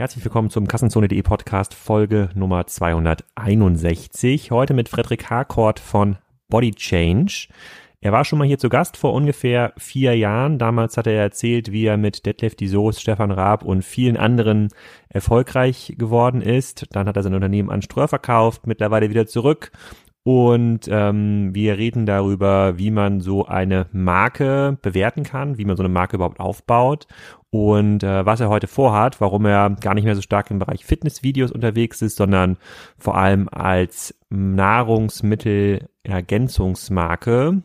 Herzlich willkommen zum Kassenzone.de Podcast Folge Nummer 261. Heute mit Frederik Harcourt von Body Change. Er war schon mal hier zu Gast vor ungefähr vier Jahren. Damals hat er erzählt, wie er mit Detlef Soos, Stefan Raab und vielen anderen erfolgreich geworden ist. Dann hat er sein Unternehmen an Ströer verkauft, mittlerweile wieder zurück und ähm, wir reden darüber, wie man so eine Marke bewerten kann, wie man so eine Marke überhaupt aufbaut und äh, was er heute vorhat, warum er gar nicht mehr so stark im Bereich Fitnessvideos unterwegs ist, sondern vor allem als Nahrungsmittelergänzungsmarke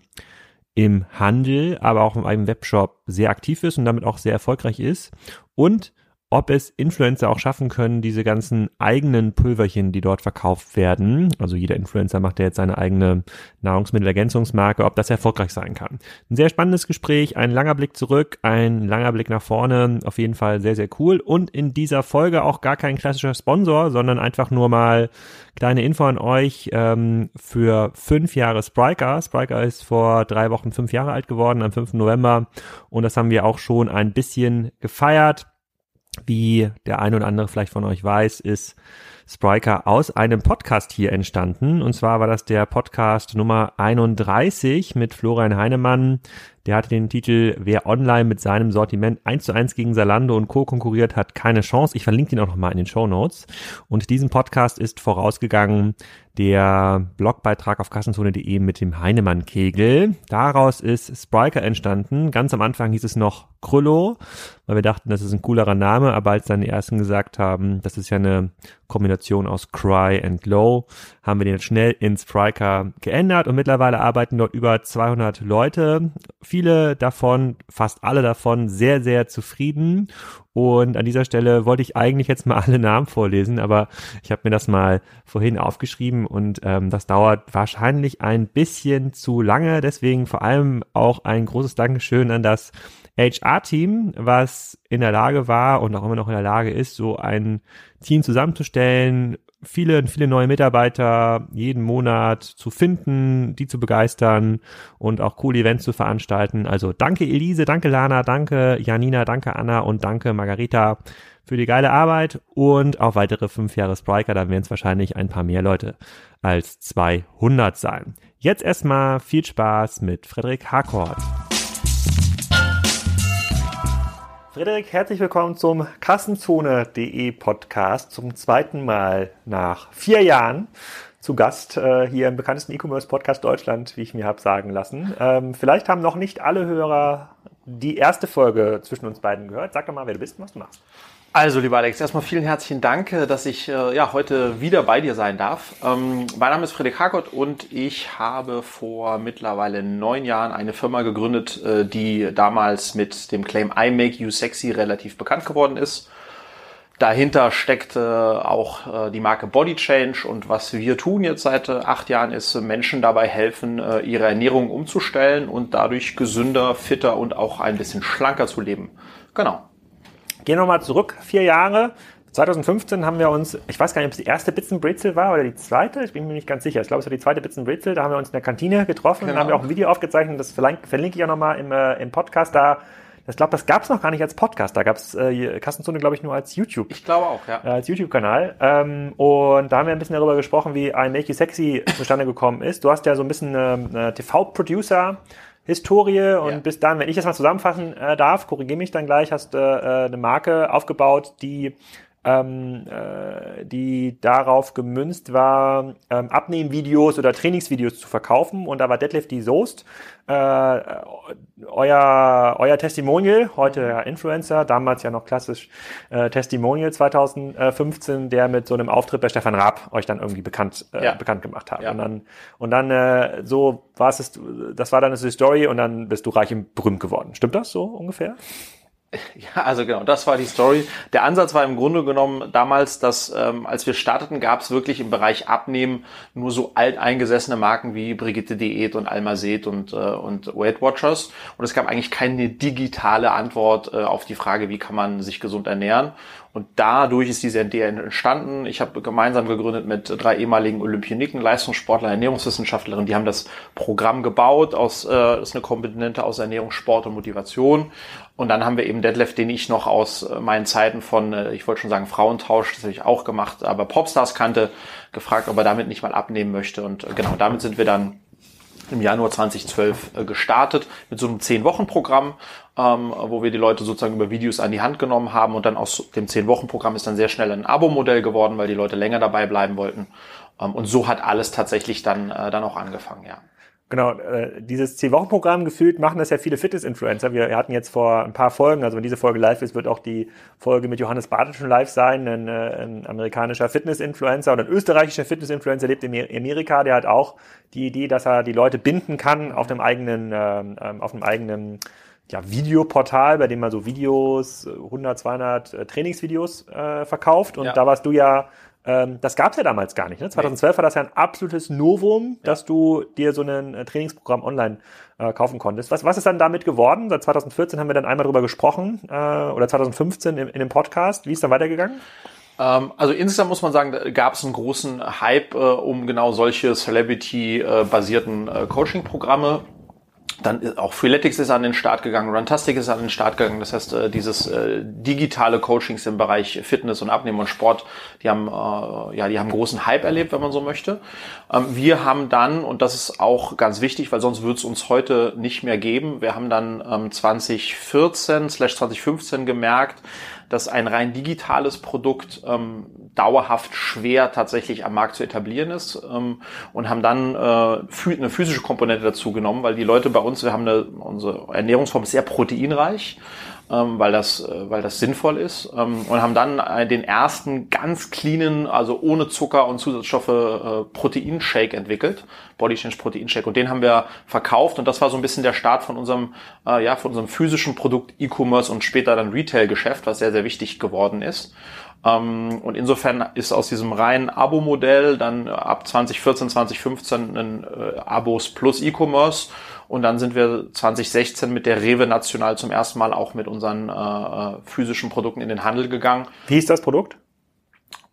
im Handel, aber auch einem Webshop sehr aktiv ist und damit auch sehr erfolgreich ist. Und ob es Influencer auch schaffen können, diese ganzen eigenen Pulverchen, die dort verkauft werden, also jeder Influencer macht ja jetzt seine eigene Nahrungsmittelergänzungsmarke, ob das erfolgreich sein kann. Ein sehr spannendes Gespräch, ein langer Blick zurück, ein langer Blick nach vorne, auf jeden Fall sehr, sehr cool und in dieser Folge auch gar kein klassischer Sponsor, sondern einfach nur mal kleine Info an euch ähm, für fünf Jahre Spriker. Spriker ist vor drei Wochen fünf Jahre alt geworden, am 5. November und das haben wir auch schon ein bisschen gefeiert wie der ein oder andere vielleicht von euch weiß, ist Spriker aus einem Podcast hier entstanden. Und zwar war das der Podcast Nummer 31 mit Florian Heinemann, der hatte den Titel, wer online mit seinem Sortiment eins zu eins gegen Salando und Co. konkurriert, hat keine Chance. Ich verlinke ihn auch nochmal in den Show Notes. Und diesem Podcast ist vorausgegangen der Blogbeitrag auf kassenzone.de mit dem Heinemann-Kegel. Daraus ist Spriker entstanden. Ganz am Anfang hieß es noch Krüllo, weil wir dachten, das ist ein coolerer Name, aber als dann die ersten gesagt haben, das ist ja eine Kombination aus Cry and Low, haben wir den schnell in Spriker geändert und mittlerweile arbeiten dort über 200 Leute viele davon, fast alle davon sehr, sehr zufrieden. Und an dieser Stelle wollte ich eigentlich jetzt mal alle Namen vorlesen, aber ich habe mir das mal vorhin aufgeschrieben und ähm, das dauert wahrscheinlich ein bisschen zu lange. Deswegen vor allem auch ein großes Dankeschön an das HR-Team, was in der Lage war und auch immer noch in der Lage ist, so ein Team zusammenzustellen, viele, viele neue Mitarbeiter jeden Monat zu finden, die zu begeistern und auch coole Events zu veranstalten. Also danke Elise, danke Lana, danke Janina, danke Anna und danke Margarita für die geile Arbeit und auch weitere fünf Jahre Spriker. Dann werden es wahrscheinlich ein paar mehr Leute als 200 sein. Jetzt erstmal viel Spaß mit Frederik Harcourt. Frederik, herzlich willkommen zum Kassenzone.de Podcast zum zweiten Mal nach vier Jahren zu Gast äh, hier im bekanntesten E-Commerce Podcast Deutschland, wie ich mir habe sagen lassen. Ähm, vielleicht haben noch nicht alle Hörer die erste Folge zwischen uns beiden gehört. Sag doch mal, wer du bist und was du machst. Also, lieber Alex, erstmal vielen herzlichen Dank, äh, dass ich äh, ja, heute wieder bei dir sein darf. Ähm, mein Name ist Frederik Harkott und ich habe vor mittlerweile neun Jahren eine Firma gegründet, äh, die damals mit dem Claim I Make You Sexy relativ bekannt geworden ist. Dahinter steckt auch die Marke Body Change und was wir tun jetzt seit acht Jahren ist Menschen dabei helfen, ihre Ernährung umzustellen und dadurch gesünder, fitter und auch ein bisschen schlanker zu leben. Genau. Gehen wir nochmal zurück, vier Jahre. 2015 haben wir uns, ich weiß gar nicht, ob es die erste Bits Brezel war oder die zweite, ich bin mir nicht ganz sicher. Ich glaube, es war die zweite Bits Brezel. Da haben wir uns in der Kantine getroffen, genau. haben wir auch ein Video aufgezeichnet, das verlinke ich auch nochmal im, äh, im Podcast. Da ich glaube, das gab es noch gar nicht als Podcast. Da gab es äh, Kassenzone, glaube ich, nur als YouTube. Ich glaube auch, ja. Äh, als YouTube-Kanal. Ähm, und da haben wir ein bisschen darüber gesprochen, wie ein Make You Sexy zustande gekommen ist. Du hast ja so ein bisschen eine, eine TV-Producer Historie und ja. bis dann, wenn ich das mal zusammenfassen äh, darf, korrigiere mich dann gleich, hast äh, eine Marke aufgebaut, die ähm, äh, die darauf gemünzt war, ähm, Abnehmvideos oder Trainingsvideos zu verkaufen. Und da war Deadlift die Soest, äh, euer, euer Testimonial, heute ja Influencer, damals ja noch klassisch äh, Testimonial 2015, der mit so einem Auftritt bei Stefan Raab euch dann irgendwie bekannt, äh, ja. bekannt gemacht hat. Ja. Und dann, und dann äh, so war es, das war dann die Story und dann bist du reich und berühmt geworden. Stimmt das so ungefähr? Ja, also genau, das war die Story. Der Ansatz war im Grunde genommen damals, dass ähm, als wir starteten, gab es wirklich im Bereich Abnehmen nur so alteingesessene Marken wie Brigitte Diät und Almazet und, äh, und Weight Watchers. Und es gab eigentlich keine digitale Antwort äh, auf die Frage, wie kann man sich gesund ernähren. Und dadurch ist diese Idee entstanden. Ich habe gemeinsam gegründet mit drei ehemaligen Olympioniken, Leistungssportler, Ernährungswissenschaftlerinnen. Die haben das Programm gebaut. Aus, äh, das ist eine Komponente aus Ernährung, Sport und Motivation. Und dann haben wir eben Deadlift, den ich noch aus äh, meinen Zeiten von, äh, ich wollte schon sagen Frauentausch, das habe ich auch gemacht, aber Popstars kannte, gefragt, ob er damit nicht mal abnehmen möchte. Und äh, genau damit sind wir dann im Januar 2012 äh, gestartet mit so einem 10-Wochen-Programm, ähm, wo wir die Leute sozusagen über Videos an die Hand genommen haben und dann aus dem 10-Wochen-Programm ist dann sehr schnell ein Abo-Modell geworden, weil die Leute länger dabei bleiben wollten. Ähm, und so hat alles tatsächlich dann, äh, dann auch angefangen, ja. Genau, äh, dieses Zehn-Wochen-Programm gefühlt machen das ja viele Fitness-Influencer. Wir hatten jetzt vor ein paar Folgen, also wenn diese Folge live ist, wird auch die Folge mit Johannes Bartelt schon live sein, ein, äh, ein amerikanischer Fitness-Influencer oder ein österreichischer Fitness-Influencer lebt in Amerika, der hat auch die Idee, dass er die Leute binden kann auf dem eigenen, ähm, ähm auf einem eigenen ja, Videoportal, bei dem man so Videos, 100, 200 äh, Trainingsvideos äh, verkauft. Und ja. da warst du ja ähm, das gab es ja damals gar nicht. Ne? 2012 nee. war das ja ein absolutes Novum, dass du dir so ein äh, Trainingsprogramm online äh, kaufen konntest. Was, was ist dann damit geworden? Seit 2014 haben wir dann einmal drüber gesprochen äh, oder 2015 in, in dem Podcast. Wie ist dann weitergegangen? Ähm, also insgesamt muss man sagen, gab es einen großen Hype äh, um genau solche Celebrity-basierten äh, Coaching-Programme dann auch Freeletics ist an den Start gegangen, Runtastic ist an den Start gegangen. Das heißt, äh, dieses äh, digitale Coachings im Bereich Fitness und Abnehmen und Sport, die haben äh, ja, die haben großen Hype erlebt, wenn man so möchte. Ähm, wir haben dann und das ist auch ganz wichtig, weil sonst wird es uns heute nicht mehr geben. Wir haben dann ähm, 2014 2015 gemerkt, dass ein rein digitales Produkt ähm, dauerhaft schwer tatsächlich am Markt zu etablieren ist ähm, und haben dann äh, eine physische Komponente dazu genommen, weil die Leute bei uns, wir haben eine, unsere Ernährungsform ist sehr proteinreich ähm, weil, das, äh, weil das sinnvoll ist. Ähm, und haben dann äh, den ersten ganz cleanen, also ohne Zucker und Zusatzstoffe äh, Proteinshake entwickelt, Body Change Proteinshake. Und den haben wir verkauft und das war so ein bisschen der Start von unserem, äh, ja, von unserem physischen Produkt E-Commerce und später dann Retail-Geschäft, was sehr, sehr wichtig geworden ist. Ähm, und insofern ist aus diesem reinen Abo-Modell dann ab 2014, 2015 ein äh, Abos plus E-Commerce und dann sind wir 2016 mit der Rewe National zum ersten Mal auch mit unseren äh, äh physischen Produkten in den Handel gegangen. Wie ist das Produkt?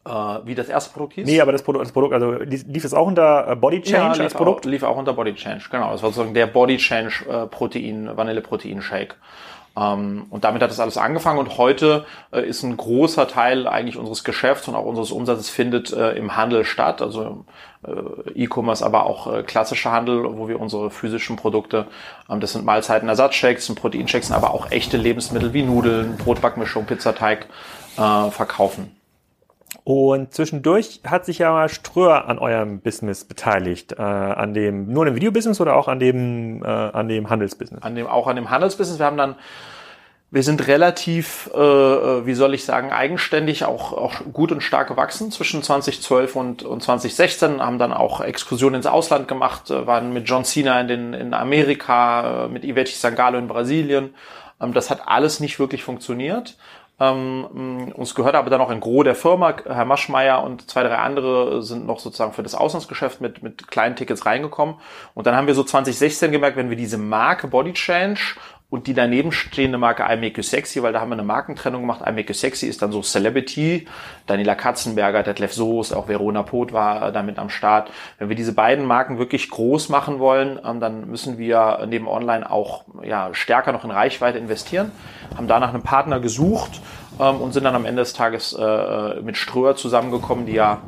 Äh, wie das erste Produkt hieß? Nee, aber das Produkt, das Produkt also lief es auch unter äh, Body Change ja, als Produkt? Auch, lief auch unter Body Change, genau. Das war sozusagen der Body Change äh, Protein, Vanille-Protein Shake. Ähm, und damit hat das alles angefangen und heute äh, ist ein großer Teil eigentlich unseres Geschäfts und auch unseres Umsatzes findet äh, im Handel statt, also äh, E-Commerce, aber auch klassischer Handel, wo wir unsere physischen Produkte, ähm, das sind Mahlzeiten-Ersatzshakes, sind Proteinshakes, aber auch echte Lebensmittel wie Nudeln, Brotbackmischung, Pizzateig verkaufen. Und zwischendurch hat sich ja mal Ströer an eurem Business beteiligt, äh, an dem nur an dem Videobusiness oder auch an dem äh, an dem Handelsbusiness? An dem auch an dem Handelsbusiness. Wir haben dann wir sind relativ, äh, äh wie soll ich sagen, eigenständig auch, auch gut und stark gewachsen zwischen 2012 und, und 2016, haben dann auch Exkursionen ins Ausland gemacht, äh, waren mit John Cena in, den, in Amerika, äh, mit Ivete Sangalo in Brasilien. Ähm, das hat alles nicht wirklich funktioniert. Ähm, uns gehört aber dann auch ein Gros der Firma. Herr Maschmeyer und zwei, drei andere sind noch sozusagen für das Auslandsgeschäft mit, mit kleinen Tickets reingekommen. Und dann haben wir so 2016 gemerkt, wenn wir diese Marke Body Change und die daneben stehende Marke I Make You Sexy, weil da haben wir eine Markentrennung gemacht. I Make You Sexy ist dann so Celebrity. Daniela Katzenberger, Detlef Soos, auch Verona Poth war damit am Start. Wenn wir diese beiden Marken wirklich groß machen wollen, ähm, dann müssen wir neben Online auch ja, stärker noch in Reichweite investieren. Haben danach einen Partner gesucht ähm, und sind dann am Ende des Tages äh, mit Ströer zusammengekommen, die ja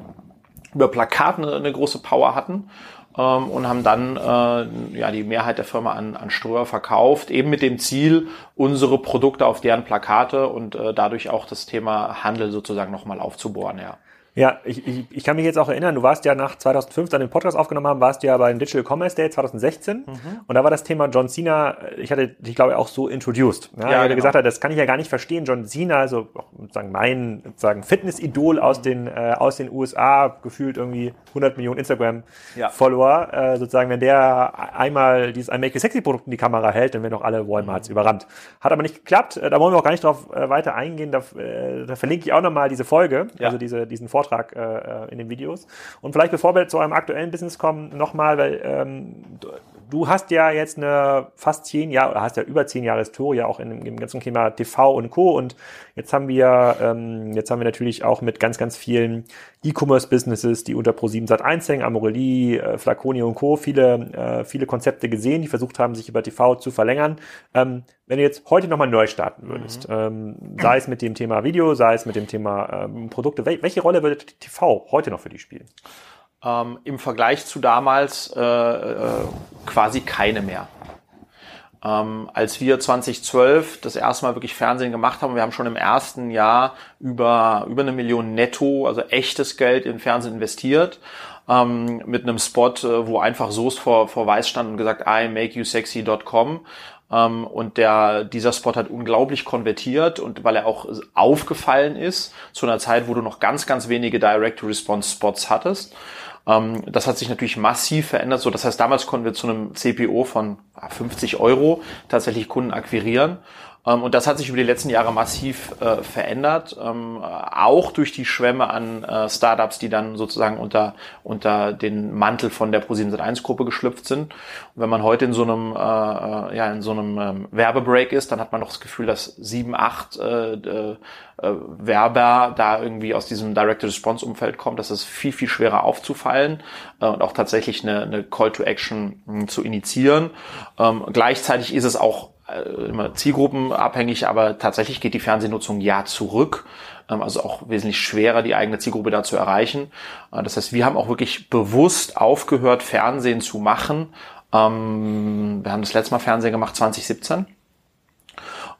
über Plakaten eine große Power hatten ähm, und haben dann äh, ja die Mehrheit der Firma an, an Ströer verkauft, eben mit dem Ziel, unsere Produkte auf deren Plakate und äh, dadurch auch das Thema Handel sozusagen nochmal aufzubohren, ja. Ja, ich, ich, ich kann mich jetzt auch erinnern, du warst ja nach 2005, dann den Podcast aufgenommen haben, warst du ja beim Digital Commerce Day 2016 mhm. und da war das Thema John Cena, ich hatte dich glaube ich auch so introduced. Ja, ja genau. gesagt hat, das kann ich ja gar nicht verstehen, John Cena, also sozusagen mein sozusagen Fitness-Idol aus den äh, aus den USA, gefühlt irgendwie 100 Millionen Instagram-Follower, ja. äh, sozusagen, wenn der einmal dieses ein Make Sexy Produkt in die Kamera hält, dann werden auch alle Walmarts mhm. überrannt. Hat aber nicht geklappt, äh, da wollen wir auch gar nicht drauf äh, weiter eingehen, da, äh, da verlinke ich auch nochmal diese Folge, ja. also diese, diesen Vortrag Vortrag äh, in den Videos. Und vielleicht bevor wir zu eurem aktuellen Business kommen, nochmal, weil ähm, du hast ja jetzt eine fast zehn Jahre, oder hast ja über zehn Jahre Historie auch in dem, ganzen Thema TV und Co. Und jetzt haben wir, ähm, jetzt haben wir natürlich auch mit ganz, ganz vielen E-Commerce-Businesses, die unter Pro7 Sat1 hängen, Amorelie, äh, Flaconi und Co. viele, äh, viele Konzepte gesehen, die versucht haben, sich über TV zu verlängern. Ähm, wenn du jetzt heute nochmal neu starten würdest, mhm. ähm, sei es mit dem Thema Video, sei es mit dem Thema ähm, Produkte, wel welche Rolle würde TV heute noch für dich spielen? Ähm, im Vergleich zu damals äh, äh, quasi keine mehr. Ähm, als wir 2012 das erste Mal wirklich Fernsehen gemacht haben, wir haben schon im ersten Jahr über, über eine Million netto, also echtes Geld in Fernsehen investiert, ähm, mit einem Spot, äh, wo einfach Soest vor, vor Weiß stand und gesagt, I make you sexy.com. Ähm, und der, dieser Spot hat unglaublich konvertiert und weil er auch aufgefallen ist, zu einer Zeit, wo du noch ganz, ganz wenige Direct-to-Response-Spots hattest. Ähm, das hat sich natürlich massiv verändert. So, das heißt, damals konnten wir zu einem CPO von 50 Euro tatsächlich Kunden akquirieren. Ähm, und das hat sich über die letzten Jahre massiv äh, verändert, ähm, auch durch die Schwämme an äh, Startups, die dann sozusagen unter, unter den Mantel von der Pro7 Gruppe geschlüpft sind. Und wenn man heute in so einem, äh, äh, ja, in so einem ähm, Werbebreak ist, dann hat man noch das Gefühl, dass sieben, acht äh, äh, Werber da irgendwie aus diesem Direct-to-Response-Umfeld kommt, dass es viel, viel schwerer aufzufallen äh, und auch tatsächlich eine, eine Call to Action mh, hm, zu initiieren. Ähm, gleichzeitig ist es auch immer zielgruppenabhängig, aber tatsächlich geht die Fernsehnutzung ja zurück. Ähm, also auch wesentlich schwerer, die eigene Zielgruppe da zu erreichen. Äh, das heißt, wir haben auch wirklich bewusst aufgehört, Fernsehen zu machen. Ähm, wir haben das letzte Mal Fernsehen gemacht 2017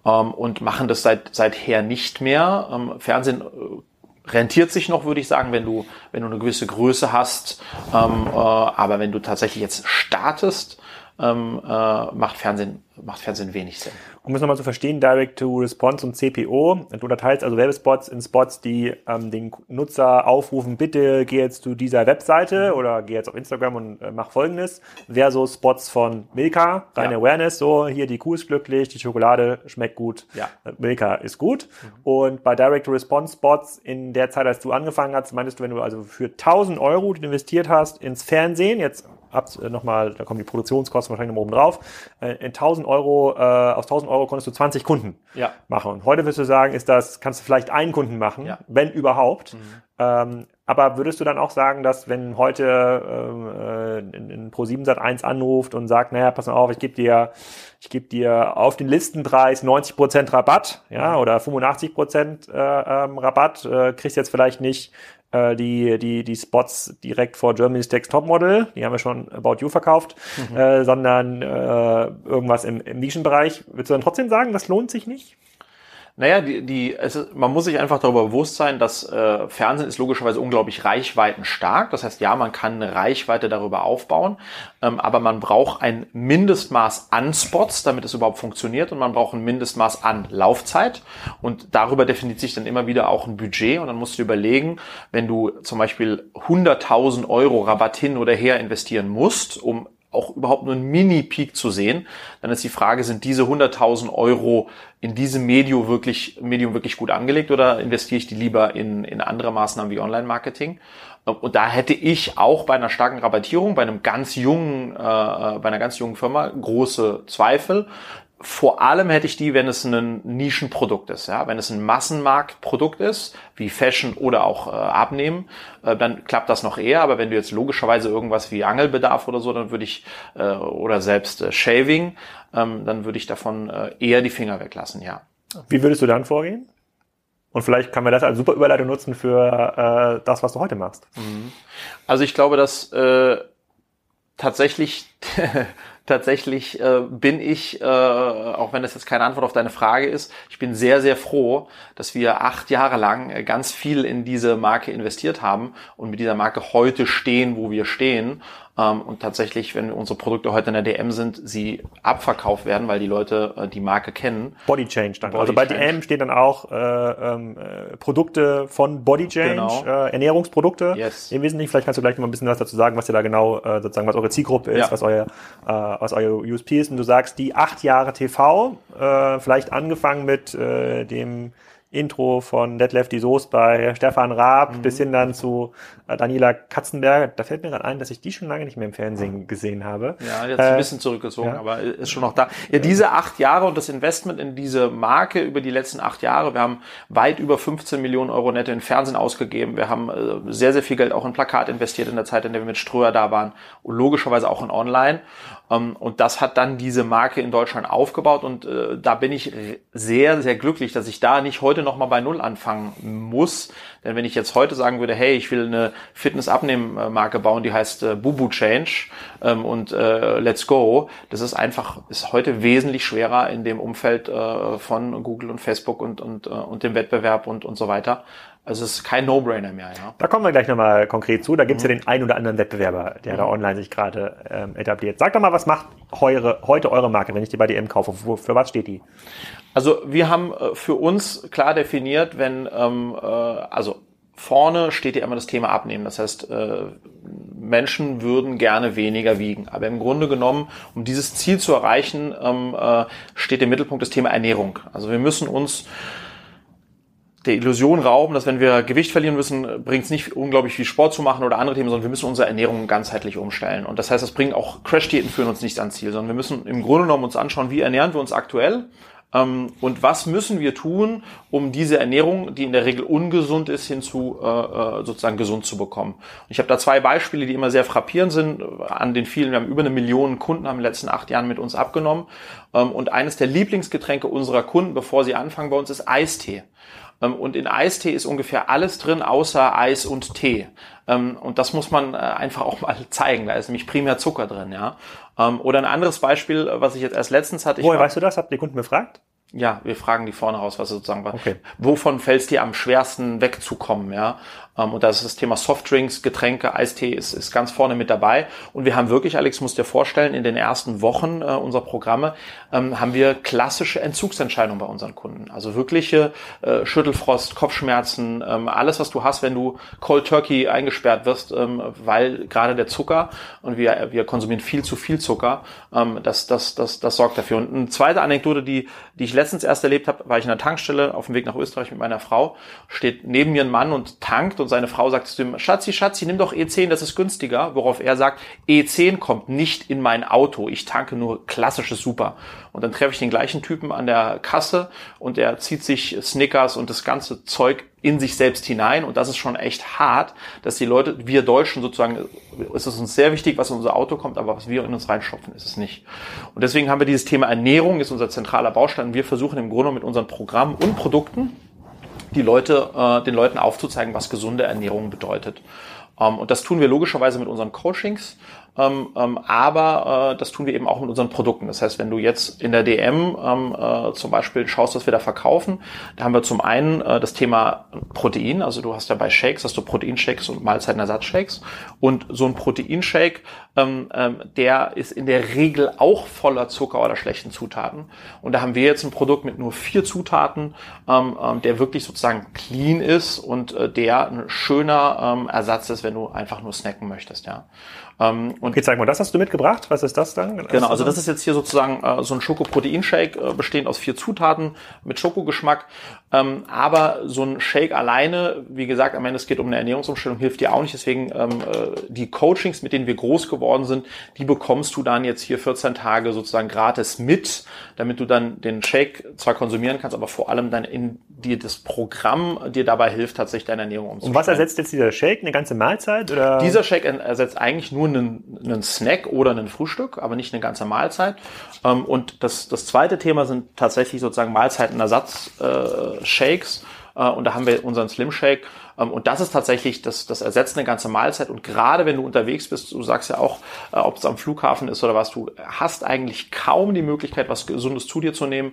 ähm, und machen das seit seither nicht mehr. Fernsehen äh, rentiert sich noch, würde ich sagen, wenn du, wenn du eine gewisse Größe hast. Äh, aber wenn du tatsächlich jetzt startest, ähm, äh, macht Fernsehen macht Fernsehen wenig Sinn. Um es nochmal zu verstehen, Direct-to-Response und CPO, du unterteilst also Werbespots in Spots, die ähm, den Nutzer aufrufen, bitte geh jetzt zu dieser Webseite mhm. oder geh jetzt auf Instagram und äh, mach folgendes, versus Spots von Milka, reine ja. Awareness, so hier die Kuh ist glücklich, die Schokolade schmeckt gut, ja. Äh, Milka ist gut. Mhm. Und bei Direct-to-Response-Spots in der Zeit, als du angefangen hast, meintest du, wenn du also für 1000 Euro die du investiert hast ins Fernsehen, jetzt ab, äh, nochmal, da kommen die Produktionskosten wahrscheinlich noch oben drauf, äh, in 1000 Euro, äh, aus 1000 Euro konntest du 20 Kunden ja. machen. Und heute wirst du sagen, ist das, kannst du vielleicht einen Kunden machen, ja. wenn überhaupt. Mhm. Ähm, aber würdest du dann auch sagen, dass wenn heute ähm, äh, in, in Pro7 Sat 1 anruft und sagt, naja, pass mal auf, ich gebe dir, ich gebe dir auf den Listenpreis 90 Prozent Rabatt, ja, oder 85 Prozent äh, ähm, Rabatt, äh, kriegst jetzt vielleicht nicht äh, die, die, die Spots direkt vor Germany's Next Topmodel, die haben wir schon About You verkauft, mhm. äh, sondern äh, irgendwas im, im Nischenbereich. Würdest du dann trotzdem sagen, das lohnt sich nicht? Naja, die, die, ist, man muss sich einfach darüber bewusst sein, dass äh, Fernsehen ist logischerweise unglaublich reichweitenstark. Das heißt, ja, man kann eine Reichweite darüber aufbauen, ähm, aber man braucht ein Mindestmaß an Spots, damit es überhaupt funktioniert und man braucht ein Mindestmaß an Laufzeit und darüber definiert sich dann immer wieder auch ein Budget und dann musst du überlegen, wenn du zum Beispiel 100.000 Euro Rabatt hin oder her investieren musst, um auch überhaupt nur einen Mini-Peak zu sehen, dann ist die Frage, sind diese 100.000 Euro in diesem Medium wirklich, Medium wirklich gut angelegt oder investiere ich die lieber in, in andere Maßnahmen wie Online-Marketing? Und da hätte ich auch bei einer starken Rabattierung, bei einem ganz jungen, äh, bei einer ganz jungen Firma große Zweifel vor allem hätte ich die, wenn es ein Nischenprodukt ist. Ja? Wenn es ein Massenmarktprodukt ist, wie Fashion oder auch äh, Abnehmen, äh, dann klappt das noch eher. Aber wenn du jetzt logischerweise irgendwas wie Angelbedarf oder so, dann würde ich, äh, oder selbst äh, Shaving, ähm, dann würde ich davon äh, eher die Finger weglassen, ja. Wie würdest du dann vorgehen? Und vielleicht kann man das als super Überleitung nutzen für äh, das, was du heute machst. Mhm. Also ich glaube, dass äh, tatsächlich tatsächlich äh, bin ich, äh, auch wenn das jetzt keine Antwort auf deine Frage ist, ich bin sehr, sehr froh, dass wir acht Jahre lang äh, ganz viel in diese Marke investiert haben und mit dieser Marke heute stehen, wo wir stehen und tatsächlich, wenn unsere Produkte heute in der DM sind, sie abverkauft werden, weil die Leute äh, die Marke kennen. Body Change dann. Body also bei Change. DM steht dann auch äh, ähm, äh, Produkte von Body Change, genau. äh, Ernährungsprodukte. Yes. Im Wesentlichen, vielleicht kannst du gleich noch mal ein bisschen was dazu sagen, was ihr da genau äh, sozusagen, was eure Zielgruppe ist, ja. was euer äh, was euer USP ist. Und du sagst, die acht Jahre TV, äh, vielleicht angefangen mit äh, dem Intro von Detlef die Soest bei Stefan Raab mhm. bis hin dann zu äh, Daniela Katzenberger. Da fällt mir gerade ein, dass ich die schon lange nicht mehr im Fernsehen gesehen habe. Ja, jetzt äh, ein bisschen zurückgezogen, ja. aber ist schon noch da. Ja, diese acht Jahre und das Investment in diese Marke über die letzten acht Jahre. Wir haben weit über 15 Millionen Euro netto in Fernsehen ausgegeben. Wir haben äh, sehr, sehr viel Geld auch in Plakat investiert in der Zeit, in der wir mit Ströer da waren. Und logischerweise auch in Online. Ähm, und das hat dann diese Marke in Deutschland aufgebaut und äh, da bin ich sehr, sehr glücklich, dass ich da nicht heute nochmal bei Null anfangen muss. Denn wenn ich jetzt heute sagen würde, hey, ich will eine Fitness-Abnehmen-Marke bauen, die heißt äh, Bubu Change ähm, und äh, Let's Go, das ist einfach, ist heute wesentlich schwerer in dem Umfeld äh, von Google und Facebook und, und, äh, und dem Wettbewerb und, und so weiter. Also es ist kein No-Brainer mehr. Ja. Da kommen wir gleich nochmal konkret zu. Da gibt's mhm. ja den ein oder anderen Wettbewerber, der mhm. da online sich gerade ähm, etabliert. Sag doch mal, was macht heure, heute eure Marke, wenn ich die bei DM kaufe? Für, für was steht die? Also wir haben äh, für uns klar definiert, wenn, ähm, äh, also vorne steht ja immer das Thema Abnehmen. Das heißt, äh, Menschen würden gerne weniger wiegen. Aber im Grunde genommen, um dieses Ziel zu erreichen, ähm, äh, steht im Mittelpunkt das Thema Ernährung. Also wir müssen uns der Illusion rauben, dass wenn wir Gewicht verlieren müssen, bringt es nicht unglaublich viel Sport zu machen oder andere Themen, sondern wir müssen unsere Ernährung ganzheitlich umstellen. Und das heißt, das bringt auch Crash-Diäten führen uns nicht ans Ziel, sondern wir müssen im Grunde genommen uns anschauen, wie ernähren wir uns aktuell und was müssen wir tun, um diese Ernährung, die in der Regel ungesund ist, hinzu äh, äh sozusagen gesund zu bekommen. Und ich habe da zwei Beispiele, die immer sehr frappierend sind. An den vielen, wir haben über eine Million Kunden haben in den letzten acht Jahren mit uns abgenommen. Ähm, und eines der Lieblingsgetränke unserer Kunden, bevor sie anfangen bei uns, ist Eistee. Ähm, und in Eistee ist ungefähr alles drin, außer Eis und Tee. Ähm, und das muss man äh, einfach auch mal zeigen. Da ist nämlich primär Zucker drin, ja. Ähm, oder ein anderes Beispiel, was ich jetzt erst letztens hatte. Woher weißt du das? Habt ihr Kunden befragt? Ja, wir fragen die vorne raus, was sozusagen war. Okay. Wovon fällt es dir am schwersten wegzukommen, ja? Ähm, und da ist das Thema Softdrinks, Getränke, Eistee ist, ist ganz vorne mit dabei. Und wir haben wirklich, Alex, musst dir vorstellen, in den ersten Wochen äh, unserer Programme ähm, haben wir klassische Entzugsentscheidungen bei unseren Kunden. Also wirkliche äh, Schüttelfrost, Kopfschmerzen, ähm, alles, was du hast, wenn du Cold Turkey eingesperrt wirst, ähm, weil gerade der Zucker und wir, wir konsumieren viel zu viel Zucker, ähm, das, das, das, das sorgt dafür. Und eine zweite Anekdote, die, die ich letztens erst erlebt habe, war ich in der Tankstelle auf dem Weg nach Österreich mit meiner Frau, steht neben mir ein Mann und tankt und seine Frau sagt zu ihm, Schatzi, Schatzi, nimm doch E10, das ist günstiger. Worauf er sagt, E10 kommt nicht in mein Auto, ich tanke nur klassisches Super. Und dann treffe ich den gleichen Typen an der Kasse und er zieht sich Snickers und das ganze Zeug in sich selbst hinein und das ist schon echt hart, dass die Leute, wir Deutschen sozusagen, es ist uns sehr wichtig, was in unser Auto kommt, aber was wir in uns reinschopfen, ist es nicht. Und deswegen haben wir dieses Thema Ernährung, ist unser zentraler Baustein. Wir versuchen im Grunde mit unseren Programmen und Produkten die Leute, äh, den Leuten aufzuzeigen, was gesunde Ernährung bedeutet. Ähm, und das tun wir logischerweise mit unseren Coachings. Ähm, ähm, aber äh, das tun wir eben auch mit unseren Produkten. Das heißt, wenn du jetzt in der DM ähm, äh, zum Beispiel schaust, was wir da verkaufen, da haben wir zum einen äh, das Thema Protein. Also du hast ja bei Shakes, hast du Proteinshakes und Mahlzeitenersatzshakes. Und so ein Proteinshake, ähm, ähm, der ist in der Regel auch voller Zucker oder schlechten Zutaten. Und da haben wir jetzt ein Produkt mit nur vier Zutaten, ähm, ähm, der wirklich sozusagen clean ist und äh, der ein schöner ähm, Ersatz ist, wenn du einfach nur snacken möchtest. Ja. Ähm, und okay, zeig mal, das hast du mitgebracht. Was ist das dann? Genau, also das ist jetzt hier sozusagen äh, so ein Schokoproteinshake, äh, bestehend aus vier Zutaten mit Schokogeschmack. Ähm, aber so ein Shake alleine, wie gesagt, am Ende es geht um eine Ernährungsumstellung, hilft dir auch nicht. Deswegen ähm, äh, die Coachings, mit denen wir groß geworden sind, die bekommst du dann jetzt hier 14 Tage sozusagen gratis mit, damit du dann den Shake zwar konsumieren kannst, aber vor allem dann in dir das Programm dir dabei hilft, tatsächlich deine Ernährung umzustellen. Und was ersetzt jetzt dieser Shake? Eine ganze Mahlzeit? Oder? Dieser Shake ersetzt eigentlich nur einen, einen Snack oder ein Frühstück, aber nicht eine ganze Mahlzeit. Ähm, und das, das zweite Thema sind tatsächlich sozusagen Mahlzeitenersatz-Shakes. Äh, und da haben wir unseren Slim Shake. Ähm, und das ist tatsächlich, das, das ersetzt eine ganze Mahlzeit. Und gerade wenn du unterwegs bist, du sagst ja auch, äh, ob es am Flughafen ist oder was, du hast eigentlich kaum die Möglichkeit, was Gesundes zu dir zu nehmen.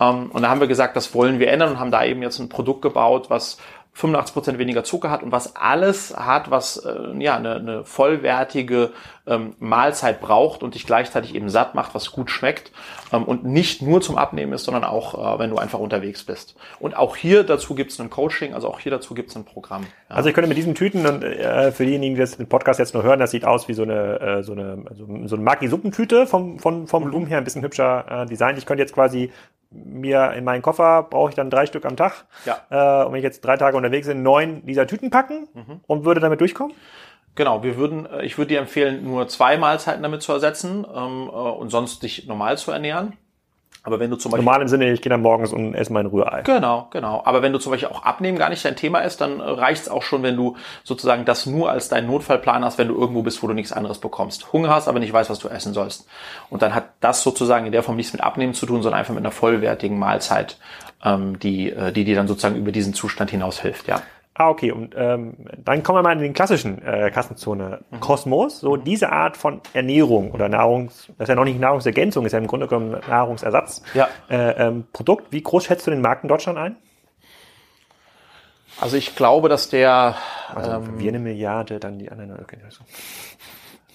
Ähm, und da haben wir gesagt, das wollen wir ändern und haben da eben jetzt ein Produkt gebaut, was 85% weniger Zucker hat und was alles hat, was äh, ja eine, eine vollwertige ähm, Mahlzeit braucht und dich gleichzeitig eben satt macht, was gut schmeckt ähm, und nicht nur zum Abnehmen ist, sondern auch, äh, wenn du einfach unterwegs bist. Und auch hier dazu gibt es ein Coaching, also auch hier dazu gibt es ein Programm. Ja. Also ich könnte mit diesen Tüten und äh, für diejenigen, die das den Podcast jetzt nur hören, das sieht aus wie so eine äh, so eine also, so eine Maki-Suppentüte vom vom vom Volumen her ein bisschen hübscher äh, Design. Ich könnte jetzt quasi mir in meinen Koffer brauche ich dann drei Stück am Tag. Ja. Äh, und wenn ich jetzt drei Tage unterwegs bin, neun dieser Tüten packen mhm. und würde damit durchkommen? Genau, wir würden, äh, ich würde dir empfehlen, nur zwei Mahlzeiten damit zu ersetzen ähm, äh, und sonst dich normal zu ernähren. Aber wenn du zum Beispiel. Normal im Sinne, ich gehe dann morgens und esse mein Rührei. Genau, genau. Aber wenn du zum Beispiel auch abnehmen gar nicht dein Thema ist, dann äh, reicht es auch schon, wenn du sozusagen das nur als deinen Notfallplan hast, wenn du irgendwo bist, wo du nichts anderes bekommst. Hunger hast, aber nicht weißt, was du essen sollst. Und dann hat das sozusagen in der Form nichts mit Abnehmen zu tun, sondern einfach mit einer vollwertigen Mahlzeit, ähm, die, die dir dann sozusagen über diesen Zustand hinaus hilft, ja. Ah, okay. Und ähm, dann kommen wir mal in den klassischen äh, Kassenzone Kosmos. So mhm. diese Art von Ernährung oder Nahrungs, das ist ja noch nicht Nahrungsergänzung, ist ja im Grunde genommen Nahrungsersatz. Ja. Äh, ähm, Produkt. Wie groß schätzt du den Markt in Deutschland ein? Also ich glaube, dass der also ähm, wir eine Milliarde, dann die anderen. Okay, also.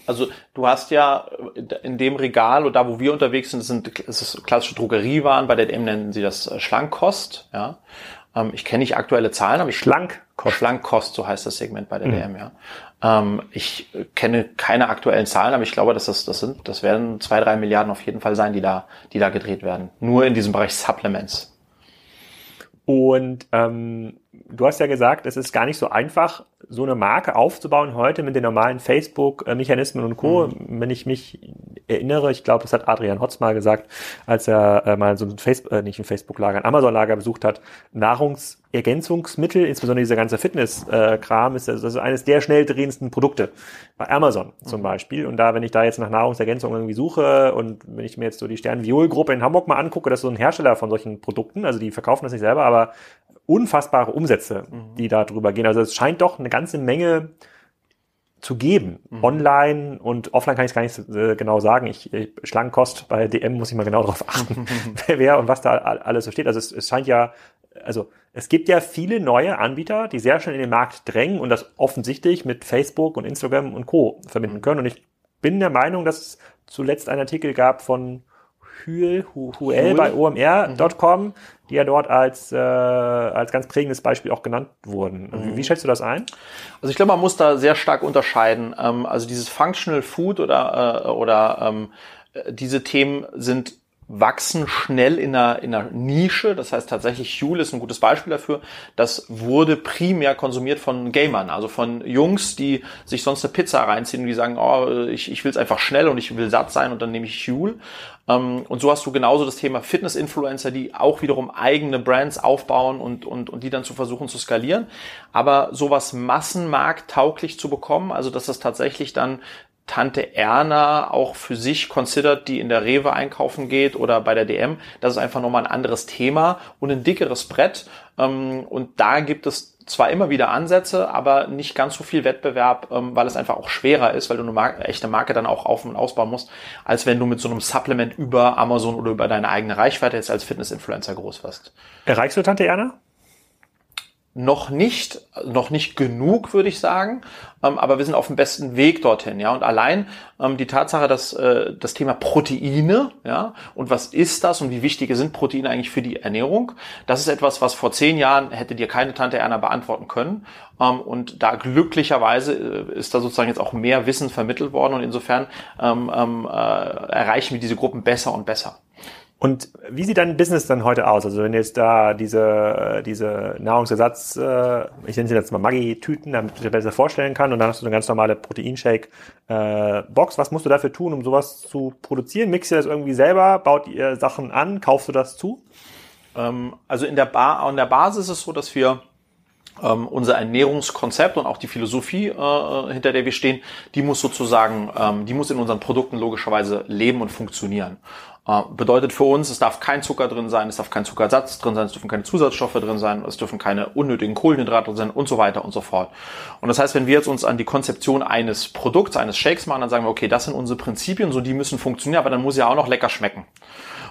also du hast ja in dem Regal oder da, wo wir unterwegs sind, sind es ist klassische Drogeriewaren. Bei der DM nennen sie das äh, Schlankkost. Ja, ich kenne nicht aktuelle Zahlen, aber ich schlank Schlank-Kost, so heißt das Segment bei der mhm. DM, ja. Ähm, ich kenne keine aktuellen Zahlen, aber ich glaube, dass das, das sind, das werden zwei, drei Milliarden auf jeden Fall sein, die da, die da gedreht werden. Nur in diesem Bereich Supplements. Und ähm, du hast ja gesagt, es ist gar nicht so einfach, so eine Marke aufzubauen heute mit den normalen Facebook-Mechanismen und Co. Mhm. Wenn ich mich erinnere, ich glaube, das hat Adrian Hotz mal gesagt, als er äh, mal so ein Facebook, äh, nicht ein Facebook-Lager, ein Amazon-Lager besucht hat, Nahrungsergänzungsmittel, insbesondere dieser ganze Fitness-Kram, ist das ist eines der schnell drehendsten Produkte bei Amazon zum mhm. Beispiel. Und da, wenn ich da jetzt nach Nahrungsergänzung irgendwie suche und wenn ich mir jetzt so die Stern-Viol-Gruppe in Hamburg mal angucke, das ist so ein Hersteller von solchen Produkten, also die verkaufen das nicht selber, aber unfassbare Umsätze, mhm. die da drüber gehen. Also es scheint doch eine ganze Menge zu geben. Mhm. Online und offline kann ich es gar nicht äh, genau sagen. Ich, ich Schlangenkost bei DM muss ich mal genau darauf achten, wer, wer und was da alles so steht. Also es, es scheint ja, also es gibt ja viele neue Anbieter, die sehr schnell in den Markt drängen und das offensichtlich mit Facebook und Instagram und Co. verbinden mhm. können. Und ich bin der Meinung, dass es zuletzt einen Artikel gab von Hühl, Huel bei omr.com, mhm. die ja dort als, äh, als ganz prägendes Beispiel auch genannt wurden. Mhm. Wie, wie, schätzt du das ein? Also ich glaube, man muss da sehr stark unterscheiden. Ähm, also dieses Functional Food oder, äh, oder ähm, äh, diese Themen sind wachsen schnell in einer, in einer Nische. Das heißt tatsächlich, Huel ist ein gutes Beispiel dafür. Das wurde primär konsumiert von Gamern, also von Jungs, die sich sonst eine Pizza reinziehen und die sagen, oh, ich, ich will es einfach schnell und ich will satt sein und dann nehme ich Huel. Ähm, und so hast du genauso das Thema Fitness-Influencer, die auch wiederum eigene Brands aufbauen und, und, und die dann zu versuchen zu skalieren. Aber sowas massenmarkttauglich zu bekommen, also dass das tatsächlich dann Tante Erna auch für sich considert, die in der Rewe einkaufen geht oder bei der DM. Das ist einfach nochmal ein anderes Thema und ein dickeres Brett. Ähm, und da gibt es zwar immer wieder Ansätze, aber nicht ganz so viel Wettbewerb, ähm, weil es einfach auch schwerer ist, weil du eine Marke, echte Marke dann auch auf- und ausbauen musst, als wenn du mit so einem Supplement über Amazon oder über deine eigene Reichweite jetzt als Fitness-Influencer groß wirst. Erreichst du Tante Erna? Noch nicht, noch nicht genug, würde ich sagen, ähm, aber wir sind auf dem besten Weg dorthin, ja. Und allein ähm, die Tatsache, dass äh, das Thema Proteine, ja, und was ist das und wie wichtige sind Proteine eigentlich für die Ernährung, das ist etwas, was vor zehn Jahren hätte dir keine Tante Erna beantworten können. Ähm, und da glücklicherweise äh, ist da sozusagen jetzt auch mehr Wissen vermittelt worden und insofern ähm, äh, erreichen wir diese Gruppen besser und besser. Und wie sieht dein Business dann heute aus? Also wenn jetzt da diese, diese Nahrungsersatz, äh, ich nenne sie jetzt mal Maggi-Tüten, damit ich dir besser vorstellen kann, und dann hast du eine ganz normale Proteinshake-Box. Äh, Was musst du dafür tun, um sowas zu produzieren? Mixt ihr das irgendwie selber? Baut ihr Sachen an? Kaufst du das zu? Ähm, also in der, ba an der Basis ist es so, dass wir ähm, unser Ernährungskonzept und auch die Philosophie, äh, hinter der wir stehen, die muss sozusagen, ähm, die muss in unseren Produkten logischerweise leben und funktionieren. Äh, bedeutet für uns, es darf kein Zucker drin sein, es darf kein Zuckersatz drin sein, es dürfen keine Zusatzstoffe drin sein, es dürfen keine unnötigen Kohlenhydrate drin sein und so weiter und so fort. Und das heißt, wenn wir jetzt uns an die Konzeption eines Produkts, eines Shakes machen, dann sagen wir, okay, das sind unsere Prinzipien, so die müssen funktionieren, aber dann muss ja auch noch lecker schmecken.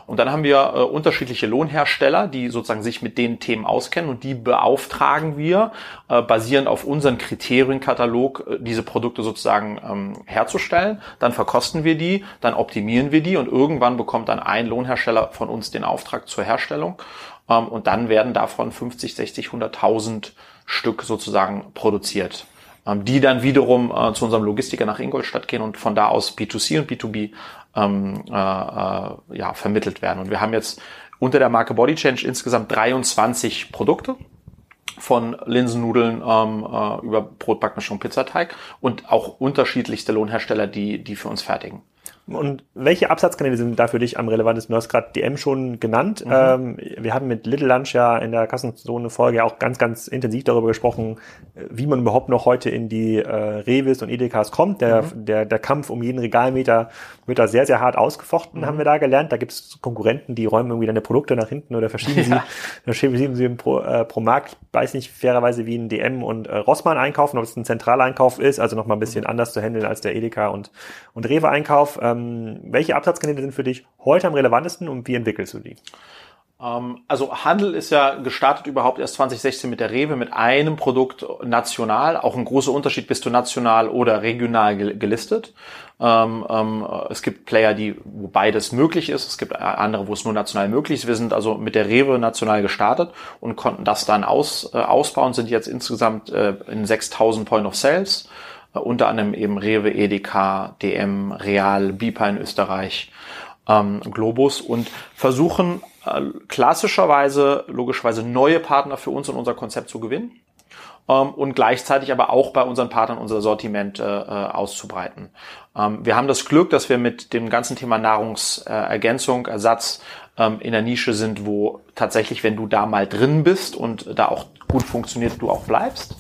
Und dann haben wir äh, unterschiedliche Lohnhersteller, die sozusagen sich mit den Themen auskennen und die beauftragen wir, äh, basierend auf unseren Kriterienkatalog, äh, diese Produkte sozusagen ähm, herzustellen. Dann verkosten wir die, dann optimieren wir die und irgendwann bekommt dann ein Lohnhersteller von uns den Auftrag zur Herstellung. Ähm, und dann werden davon 50, 60, 100.000 Stück sozusagen produziert ähm, die dann wiederum äh, zu unserem Logistiker nach Ingolstadt gehen und von da aus B2C und B2B ähm, äh, äh, ja, vermittelt werden. Und wir haben jetzt unter der Marke Body Change insgesamt 23 Produkte von Linsennudeln ähm, äh, über Brotbackmischung, Pizzateig und auch unterschiedlichste Lohnhersteller, die die für uns fertigen. Und welche Absatzkanäle sind da für dich am relevantesten? Du hast gerade DM schon genannt. Mhm. Ähm, wir haben mit Little Lunch ja in der Kassenzone-Folge auch ganz, ganz intensiv darüber gesprochen, wie man überhaupt noch heute in die äh, Revis und Edekas kommt. Der, mhm. der, der Kampf um jeden Regalmeter wird da sehr, sehr hart ausgefochten, mhm. haben wir da gelernt. Da gibt es Konkurrenten, die räumen irgendwie deine Produkte nach hinten oder verschieben sie, ja. verschieben sie pro, äh, pro Markt. Ich weiß nicht fairerweise, wie ein DM und äh, Rossmann einkaufen, ob es ein Zentraleinkauf ist, also nochmal ein bisschen mhm. anders zu handeln als der Edeka und, und Rewe-Einkauf. Ähm, ähm, welche Absatzkanäle sind für dich heute am relevantesten und wie entwickelst du die? Ähm, also Handel ist ja gestartet überhaupt erst 2016 mit der Rewe mit einem Produkt national. Auch ein großer Unterschied, bist du national oder regional gelistet. Ähm, ähm, es gibt Player, die, wo beides möglich ist. Es gibt andere, wo es nur national möglich ist. Wir sind also mit der Rewe national gestartet und konnten das dann aus, äh, ausbauen, sind jetzt insgesamt äh, in 6000 Point of Sales unter anderem eben Rewe, Edeka, DM, Real, Bipa in Österreich, ähm, Globus und versuchen äh, klassischerweise, logischerweise neue Partner für uns und unser Konzept zu gewinnen ähm, und gleichzeitig aber auch bei unseren Partnern unser Sortiment äh, äh auszubreiten. Ähm, wir haben das Glück, dass wir mit dem ganzen Thema Nahrungsergänzung, Ersatz ähm, in der Nische sind, wo tatsächlich, wenn du da mal drin bist und da auch gut funktioniert, du auch bleibst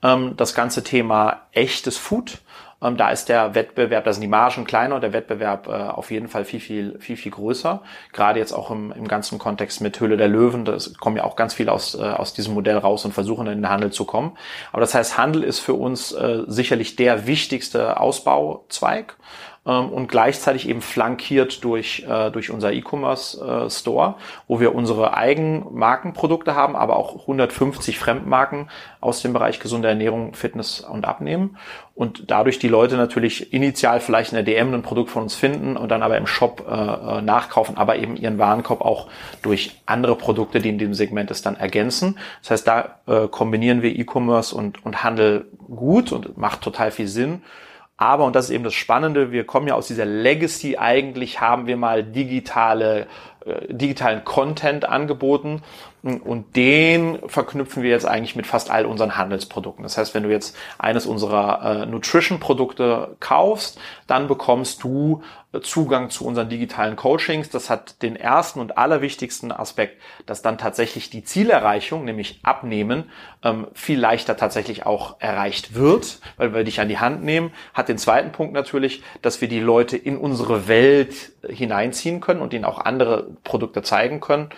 das ganze Thema echtes Food. Ähm, da ist der Wettbewerb, da sind die Margen kleiner und der Wettbewerb äh, auf jeden Fall viel, viel, viel, viel größer. Gerade jetzt auch im, im ganzen Kontext mit Hülle der Löwen, da kommen ja auch ganz viele aus, äh, aus diesem Modell raus und versuchen in den Handel zu kommen. Aber das heißt, Handel ist für uns äh, sicherlich der wichtigste Ausbauzweig ähm, und gleichzeitig eben flankiert durch, äh, durch unser E-Commerce äh, Store, wo wir unsere eigenen Markenprodukte haben, aber auch 150 Fremdmarken aus dem Bereich gesunde Ernährung, Fitness und Abnehmen. Und dadurch die Leute natürlich initial vielleicht in der DM ein Produkt von uns finden und dann aber im Shop äh, äh, nachkaufen, aber eben ihren Warenkorb auch durch andere Produkte, die in dem Segment ist, dann ergänzen. Das heißt, da äh, kombinieren wir E-Commerce und, und Handel gut und macht total viel Sinn. Aber, und das ist eben das Spannende, wir kommen ja aus dieser Legacy, eigentlich haben wir mal digitale, digitalen Content angeboten und den verknüpfen wir jetzt eigentlich mit fast all unseren Handelsprodukten. Das heißt, wenn du jetzt eines unserer äh, Nutrition-Produkte kaufst, dann bekommst du äh, Zugang zu unseren digitalen Coachings. Das hat den ersten und allerwichtigsten Aspekt, dass dann tatsächlich die Zielerreichung, nämlich Abnehmen, ähm, viel leichter tatsächlich auch erreicht wird, weil wir dich an die Hand nehmen. Hat den zweiten Punkt natürlich, dass wir die Leute in unsere Welt hineinziehen können und ihnen auch andere Produkte zeigen können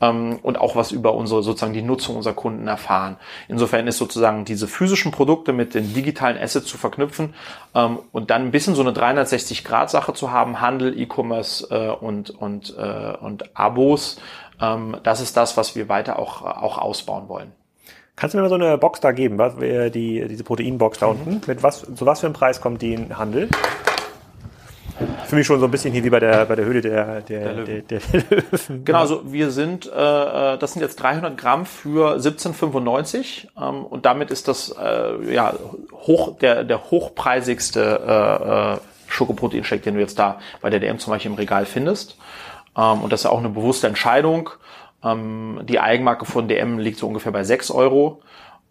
ähm, und auch was über unsere sozusagen die Nutzung unserer Kunden erfahren. Insofern ist sozusagen diese physischen Produkte mit den digitalen Assets zu verknüpfen ähm, und dann ein bisschen so eine 360-Grad-Sache zu haben, Handel, E-Commerce äh, und, und, äh, und Abos. Ähm, das ist das, was wir weiter auch, auch ausbauen wollen. Kannst du mir mal so eine Box da geben, was, die, diese Proteinbox da mhm. unten? Mit was, zu was für einem Preis kommt die in Handel? Für mich schon so ein bisschen hier wie bei der, bei der Höhle der, der, der, der, der Löwen. Genau, also wir sind, äh, äh das sind jetzt 300 Gramm für 17,95 ähm, und damit ist das äh, ja hoch, der, der hochpreisigste äh, äh, Schokoproteinshake, den du jetzt da bei der DM zum Beispiel im Regal findest. Ähm, und das ist ja auch eine bewusste Entscheidung. Ähm, die Eigenmarke von DM liegt so ungefähr bei 6 Euro.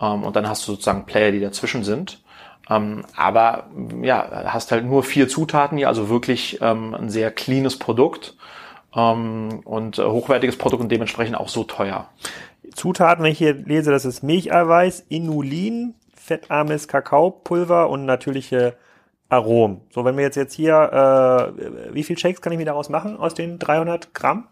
Ähm, und dann hast du sozusagen Player, die dazwischen sind. Ähm, aber ja, hast halt nur vier Zutaten hier, also wirklich ähm, ein sehr cleanes Produkt ähm, und äh, hochwertiges Produkt und dementsprechend auch so teuer. Zutaten, wenn ich hier lese, das ist Milcheiweiß, Inulin, fettarmes Kakaopulver und natürliche Aromen. So, wenn wir jetzt jetzt hier, äh, wie viel Shakes kann ich mir daraus machen aus den 300 Gramm?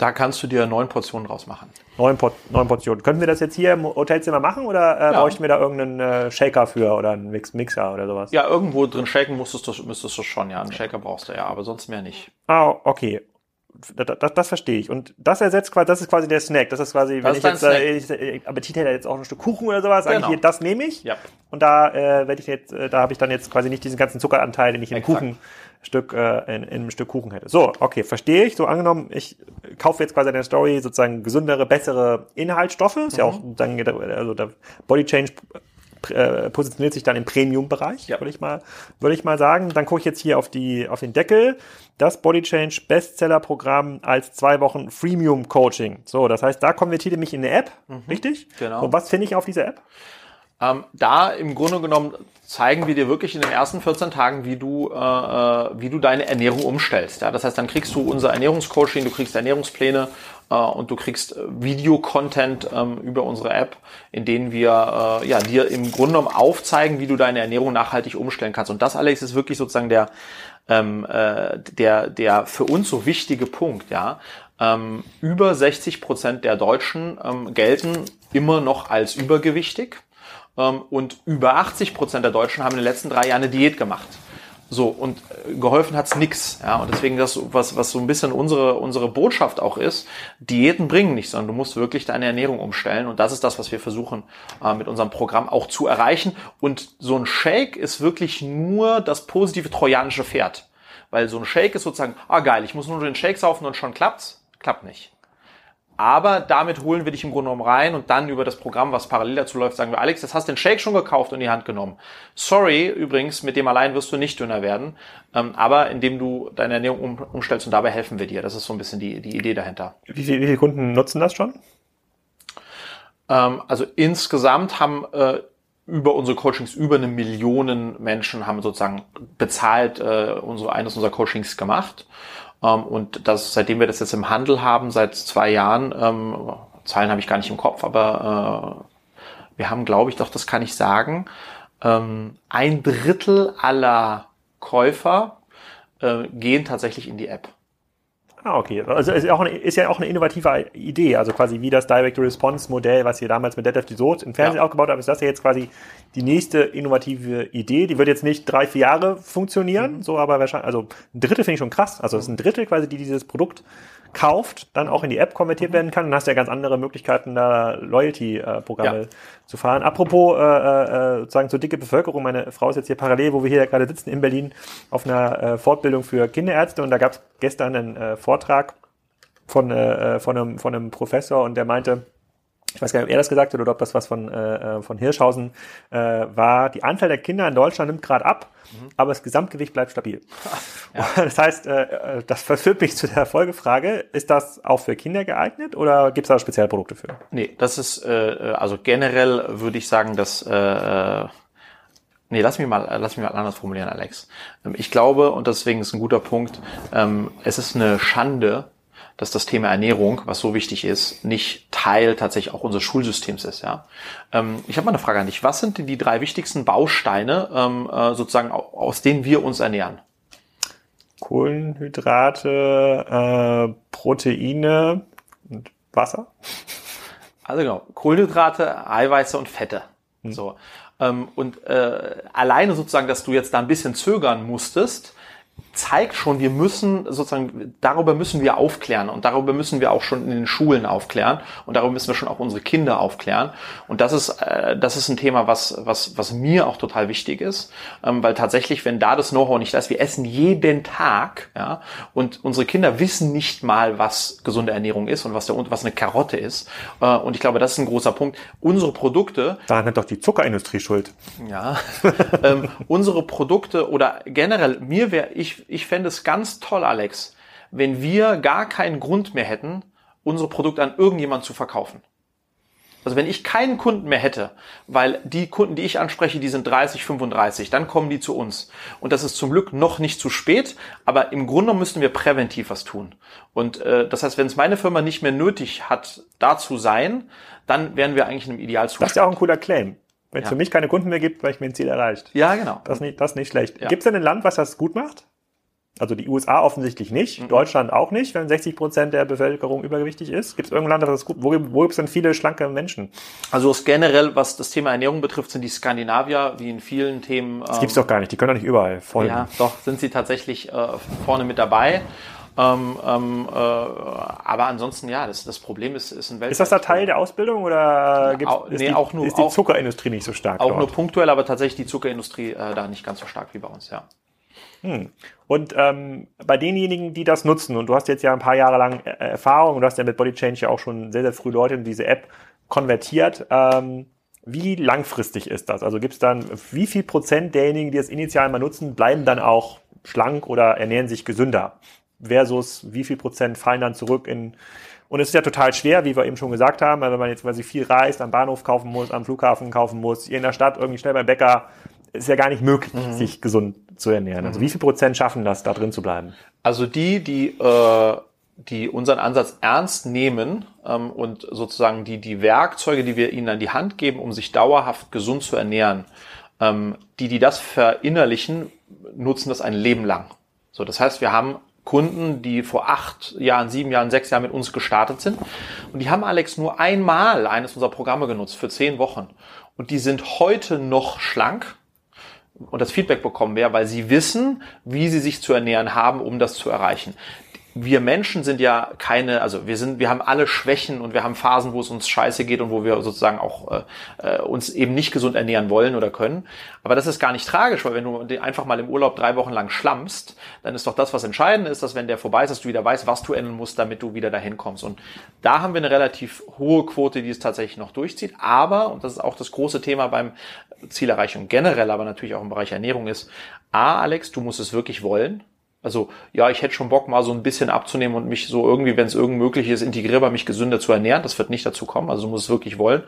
Da kannst du dir neun Portionen draus machen. Neun, Por neun Portionen. Können wir das jetzt hier im Hotelzimmer machen oder äh, ja. bräuchten wir da irgendeinen äh, Shaker für oder einen Mix Mixer oder sowas? Ja, irgendwo drin shaken musstest du, müsstest du schon, ja. Einen Shaker brauchst du ja, aber sonst mehr nicht. Ah, okay. das, das, das verstehe ich. Und das ersetzt quasi, das ist quasi der Snack. Das ist quasi, Das wenn ist ich jetzt äh, ich, Appetit hätte jetzt auch ein Stück Kuchen oder sowas, Genau. hier, das nehme ich. Ja. Und da äh, werde ich jetzt, äh, da habe ich dann jetzt quasi nicht diesen ganzen Zuckeranteil, den ich im Exakt. Kuchenstück, äh, in, in einem Stück Kuchen hätte. So, okay, verstehe ich. So angenommen, ich kaufe jetzt quasi in der Story sozusagen gesündere, bessere Inhaltsstoffe. Ist ja Mhm. auch dann, also der Body Change äh, positioniert sich dann im Premium-Bereich, Ja. würde ich mal, würde ich mal sagen. Dann gucke ich jetzt hier auf die, auf den Deckel. Das Body Change Bestseller-Programm als zwei Wochen Freemium Coaching. So, das heißt, da konvertiert ihr mich in eine App, richtig? genau. Und was finde ich auf dieser App? Ähm, da im Grunde genommen zeigen wir dir wirklich in den ersten 14 Tagen, wie du, äh, äh, wie du deine Ernährung umstellst. Ja? Das heißt, dann kriegst du unser Ernährungscoaching, du kriegst Ernährungspläne äh, und du kriegst äh, Videocontent ähm, über unsere App, in denen wir äh, ja, dir im Grunde genommen aufzeigen, wie du deine Ernährung nachhaltig umstellen kannst. Und das, Alex, ist wirklich sozusagen der, ähm, äh, der, der für uns so wichtige Punkt. Ja? Ähm, über 60 Prozent der Deutschen ähm, gelten immer noch als übergewichtig. Ähm, und über 80 Prozent der Deutschen haben in den letzten drei Jahren eine Diät gemacht. So, und äh, geholfen hat's nix. Ja, und deswegen das, was, was so ein bisschen unsere, unsere Botschaft auch ist, Diäten bringen nichts, sondern du musst wirklich deine Ernährung umstellen. Und das ist das, was wir versuchen, äh, mit unserem Programm auch zu erreichen. Und so ein Shake ist wirklich nur das positive trojanische Pferd. Weil so ein Shake ist sozusagen, ah geil, ich muss nur den Shake saufen und schon klappt's. Klappt nicht. Aber damit holen wir dich im Grunde genommen rein und dann über das Programm, was parallel dazu läuft, sagen wir, Alex, das hast du den Shake schon gekauft und in die Hand genommen. Sorry, übrigens, mit dem allein wirst du nicht dünner werden, ähm, aber indem du deine Ernährung um, umstellst und dabei helfen wir dir. Das ist so ein bisschen die, die Idee dahinter. Wie, viel, wie viele Kunden nutzen das schon? Ähm, also insgesamt haben äh, über unsere Coachings über eine Million Menschen haben sozusagen bezahlt äh, unsere eines unserer Coachings gemacht. Ähm, und das, seitdem wir das jetzt im Handel haben, seit zwei Jahren, ähm, Zahlen habe ich gar nicht im Kopf, aber äh, wir haben, glaube ich, doch, das kann ich sagen, ähm, ein Drittel aller Käufer äh, gehen tatsächlich in die App. Ah, okay. Also ist ja, auch eine, ist ja auch eine innovative Idee. Also quasi wie das Direct-to-Response-Modell, was ihr damals mit Dead of the Soot im Fernsehen Ja. aufgebaut habt, ist das ja jetzt quasi die nächste innovative Idee. Die wird jetzt nicht drei, vier Jahre funktionieren, so aber wahrscheinlich, also ein Drittel finde ich schon krass. Also es ist ein Drittel quasi, die dieses Produkt kauft, dann auch in die App konvertiert werden kann. Dann hast du ja ganz andere Möglichkeiten, da Loyalty-Programme Ja. zu fahren. Apropos äh, äh, sozusagen zur dicke Bevölkerung, meine Frau ist jetzt hier parallel, wo wir hier gerade sitzen in Berlin, auf einer äh, Fortbildung für Kinderärzte und da gab es gestern einen äh, Vortrag von, äh, von, einem, von einem Professor und der meinte, ich weiß gar nicht, ob er das gesagt hat oder ob das was von, äh, äh, von Hirschhausen äh, war, die Anzahl der Kinder in Deutschland nimmt gerade ab, aber das Gesamtgewicht bleibt stabil. Das heißt, äh, äh, das verführt mich zu der Folgefrage, ist das auch für Kinder geeignet oder gibt es da Spezialprodukte für? Nee, das ist, äh, also generell würde ich sagen, dass, äh, äh, nee, lass mich mal, lass mich mal anders formulieren, Alex. Ähm, Ich glaube, und deswegen ist ein guter Punkt, ähm, es ist eine Schande, dass das Thema Ernährung, was so wichtig ist, nicht Teil tatsächlich auch unseres Schulsystems ist. Ja, ähm, ich habe mal eine Frage an dich. Was sind denn die drei wichtigsten Bausteine, ähm, äh, sozusagen, au- aus denen wir uns ernähren? Kohlenhydrate, äh, Proteine und Wasser? Also genau, Kohlenhydrate, Eiweiße und Fette. So. Ähm, und äh, alleine sozusagen, dass du jetzt da ein bisschen zögern musstest, zeigt schon, wir müssen sozusagen, darüber müssen wir aufklären und darüber müssen wir auch schon in den Schulen aufklären und darüber müssen wir schon auch unsere Kinder aufklären. Und das ist, äh, das ist ein Thema, was, was, was mir auch total wichtig ist, ähm, weil tatsächlich, wenn da das Know-how nicht da ist, wir essen jeden Tag, ja, und unsere Kinder wissen nicht mal, was gesunde Ernährung ist und was, der, was eine Karotte ist. Äh, und ich glaube, das ist ein großer Punkt. Unsere Produkte Daran hat doch die Zuckerindustrie Schuld. ja, ähm, unsere Produkte oder generell, mir wäre, ich, ich fände es ganz toll, Alex, wenn wir gar keinen Grund mehr hätten, unsere Produkte an irgendjemand zu verkaufen. Also wenn ich keinen Kunden mehr hätte, weil die Kunden, die ich anspreche, die sind 30, 35, dann kommen die zu uns. Und das ist zum Glück noch nicht zu spät, aber im Grunde müssten wir präventiv was tun. Und äh, das heißt, wenn es meine Firma nicht mehr nötig hat, da zu sein, dann wären wir eigentlich in einem Idealzustand. Das ist ja auch ein cooler Claim. Wenn es Ja. für mich keine Kunden mehr gibt, weil ich mir ein Ziel erreicht. ja, genau. Das ist nicht, das ist nicht schlecht. Ja. Gibt es denn ein Land, was das gut macht? Also die USA offensichtlich nicht, Mhm. Deutschland auch nicht, wenn 60 Prozent der Bevölkerung übergewichtig ist. Gibt es irgendein Land, das? Wo, wo gibt es denn viele schlanke Menschen? Also generell, was das Thema Ernährung betrifft, sind die Skandinavier, wie in vielen Themen. Das gibt's doch gar nicht. Die können doch nicht überall folgen. Ja, doch, sind sie tatsächlich äh, vorne mit dabei. Ähm, ähm, äh, aber ansonsten, ja, das, das Problem ist, ist ein Welt. Ist das da Teil der Ausbildung oder gibt's, ist, nee, die, auch nur, ist die Zuckerindustrie nicht so stark? Auch dort? nur punktuell, aber tatsächlich die Zuckerindustrie äh, da nicht ganz so stark wie bei uns, ja. Hm. Und ähm, bei denjenigen, die das nutzen, und du hast jetzt ja ein paar Jahre lang äh, Erfahrung, und du hast ja mit Body Change ja auch schon sehr, sehr früh Leute in diese App konvertiert, ähm, wie langfristig ist das? Also gibt es dann, wie viel Prozent derjenigen, die das initial mal nutzen, bleiben dann auch schlank oder ernähren sich gesünder? Versus wie viel Prozent fallen dann zurück in, und es ist ja total schwer, wie wir eben schon gesagt haben, wenn man jetzt quasi viel reist, am Bahnhof kaufen muss, am Flughafen kaufen muss, hier in der Stadt irgendwie schnell beim Bäcker, ist ja gar nicht möglich, mhm. sich gesund zu ernähren. Also mhm. wie viel Prozent schaffen das, da drin zu bleiben? Also die, die äh, die unseren Ansatz ernst nehmen ähm, und sozusagen die, die Werkzeuge, die wir ihnen an die Hand geben, um sich dauerhaft gesund zu ernähren, ähm, die, die das verinnerlichen, nutzen das ein Leben lang. So, das heißt, wir haben Kunden, die vor acht Jahren, sieben Jahren, sechs Jahren mit uns gestartet sind. Und die haben Alex nur einmal eines unserer Programme genutzt für zehn Wochen. Und die sind heute noch schlank und das Feedback bekommen wir, weil sie wissen, wie sie sich zu ernähren haben, um das zu erreichen wir Menschen sind ja keine, also wir sind, wir haben alle Schwächen und wir haben Phasen, wo es uns scheiße geht und wo wir sozusagen auch äh, äh, uns eben nicht gesund ernähren wollen oder können. Aber das ist gar nicht tragisch, weil wenn du einfach mal im Urlaub drei Wochen lang schlammst, dann ist doch das, was entscheidend ist, dass wenn der vorbei ist, dass du wieder weißt, was du ändern musst, damit du wieder dahin kommst. Und da haben wir eine relativ hohe Quote, die es tatsächlich noch durchzieht. Aber, und das ist auch das große Thema beim Zielerreichung generell, aber natürlich auch im Bereich Ernährung ist, A, Alex, du musst es wirklich wollen. Also ja, ich hätte schon Bock, mal so ein bisschen abzunehmen und mich so irgendwie, wenn es irgend möglich ist, integrierbar mich gesünder zu ernähren. Das wird nicht dazu kommen. Also du musst es wirklich wollen.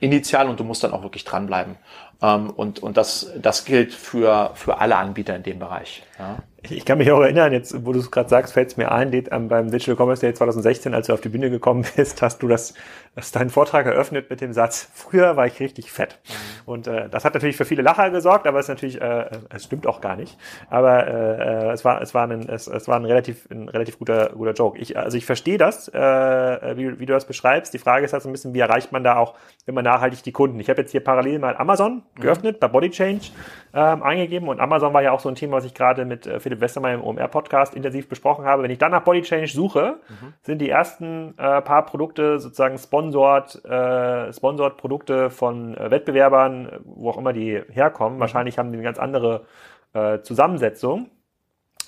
Initial und du musst dann auch wirklich dranbleiben. Ähm, und und das, das gilt für, für alle Anbieter in dem Bereich. Ja. Ich kann mich auch erinnern, jetzt, wo du es gerade sagst, fällt es mir ein, beim Digital Commerce Day 2016, als du auf die Bühne gekommen bist, hast du das, hast deinen Vortrag eröffnet mit dem Satz, früher war ich richtig fett. Mhm. Und äh, das hat natürlich für viele Lacher gesorgt, aber es ist natürlich, äh, es stimmt auch gar nicht. Aber äh, äh, es war, es war ein, es, es war ein relativ, ein relativ guter, guter Joke. Ich, also ich verstehe das, äh, wie, wie du das beschreibst. Die Frage ist halt so ein bisschen, wie erreicht man da auch immer nachhaltig die Kunden? Ich habe jetzt hier parallel mal Amazon mhm. geöffnet, bei Body Change ähm, eingegeben und Amazon war ja auch so ein Thema, was ich gerade mit äh, Philipp Westermeier im OMR-Podcast intensiv besprochen habe. Wenn ich dann nach Body Change suche, mhm. sind die ersten äh, paar Produkte sozusagen sponsored, äh, sponsored Produkte von äh, Wettbewerbern, wo auch immer die herkommen. Mhm. Wahrscheinlich haben die eine ganz andere äh, Zusammensetzung.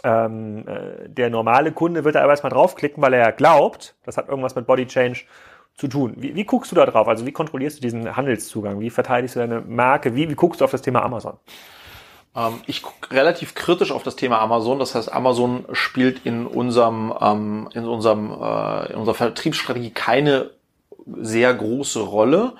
Ähm, äh, der normale Kunde wird da aber erstmal draufklicken, weil er glaubt, das hat irgendwas mit Body Change zu tun. Wie, wie guckst du da drauf? Also wie kontrollierst du diesen Handelszugang? Wie verteidigst du deine Marke? Wie, wie guckst du auf das Thema Amazon? Ähm, ich gucke relativ kritisch auf das Thema Amazon. Das heißt, Amazon spielt in unserem, ähm, in unserem, äh, in unserer Vertriebsstrategie keine sehr große Rolle.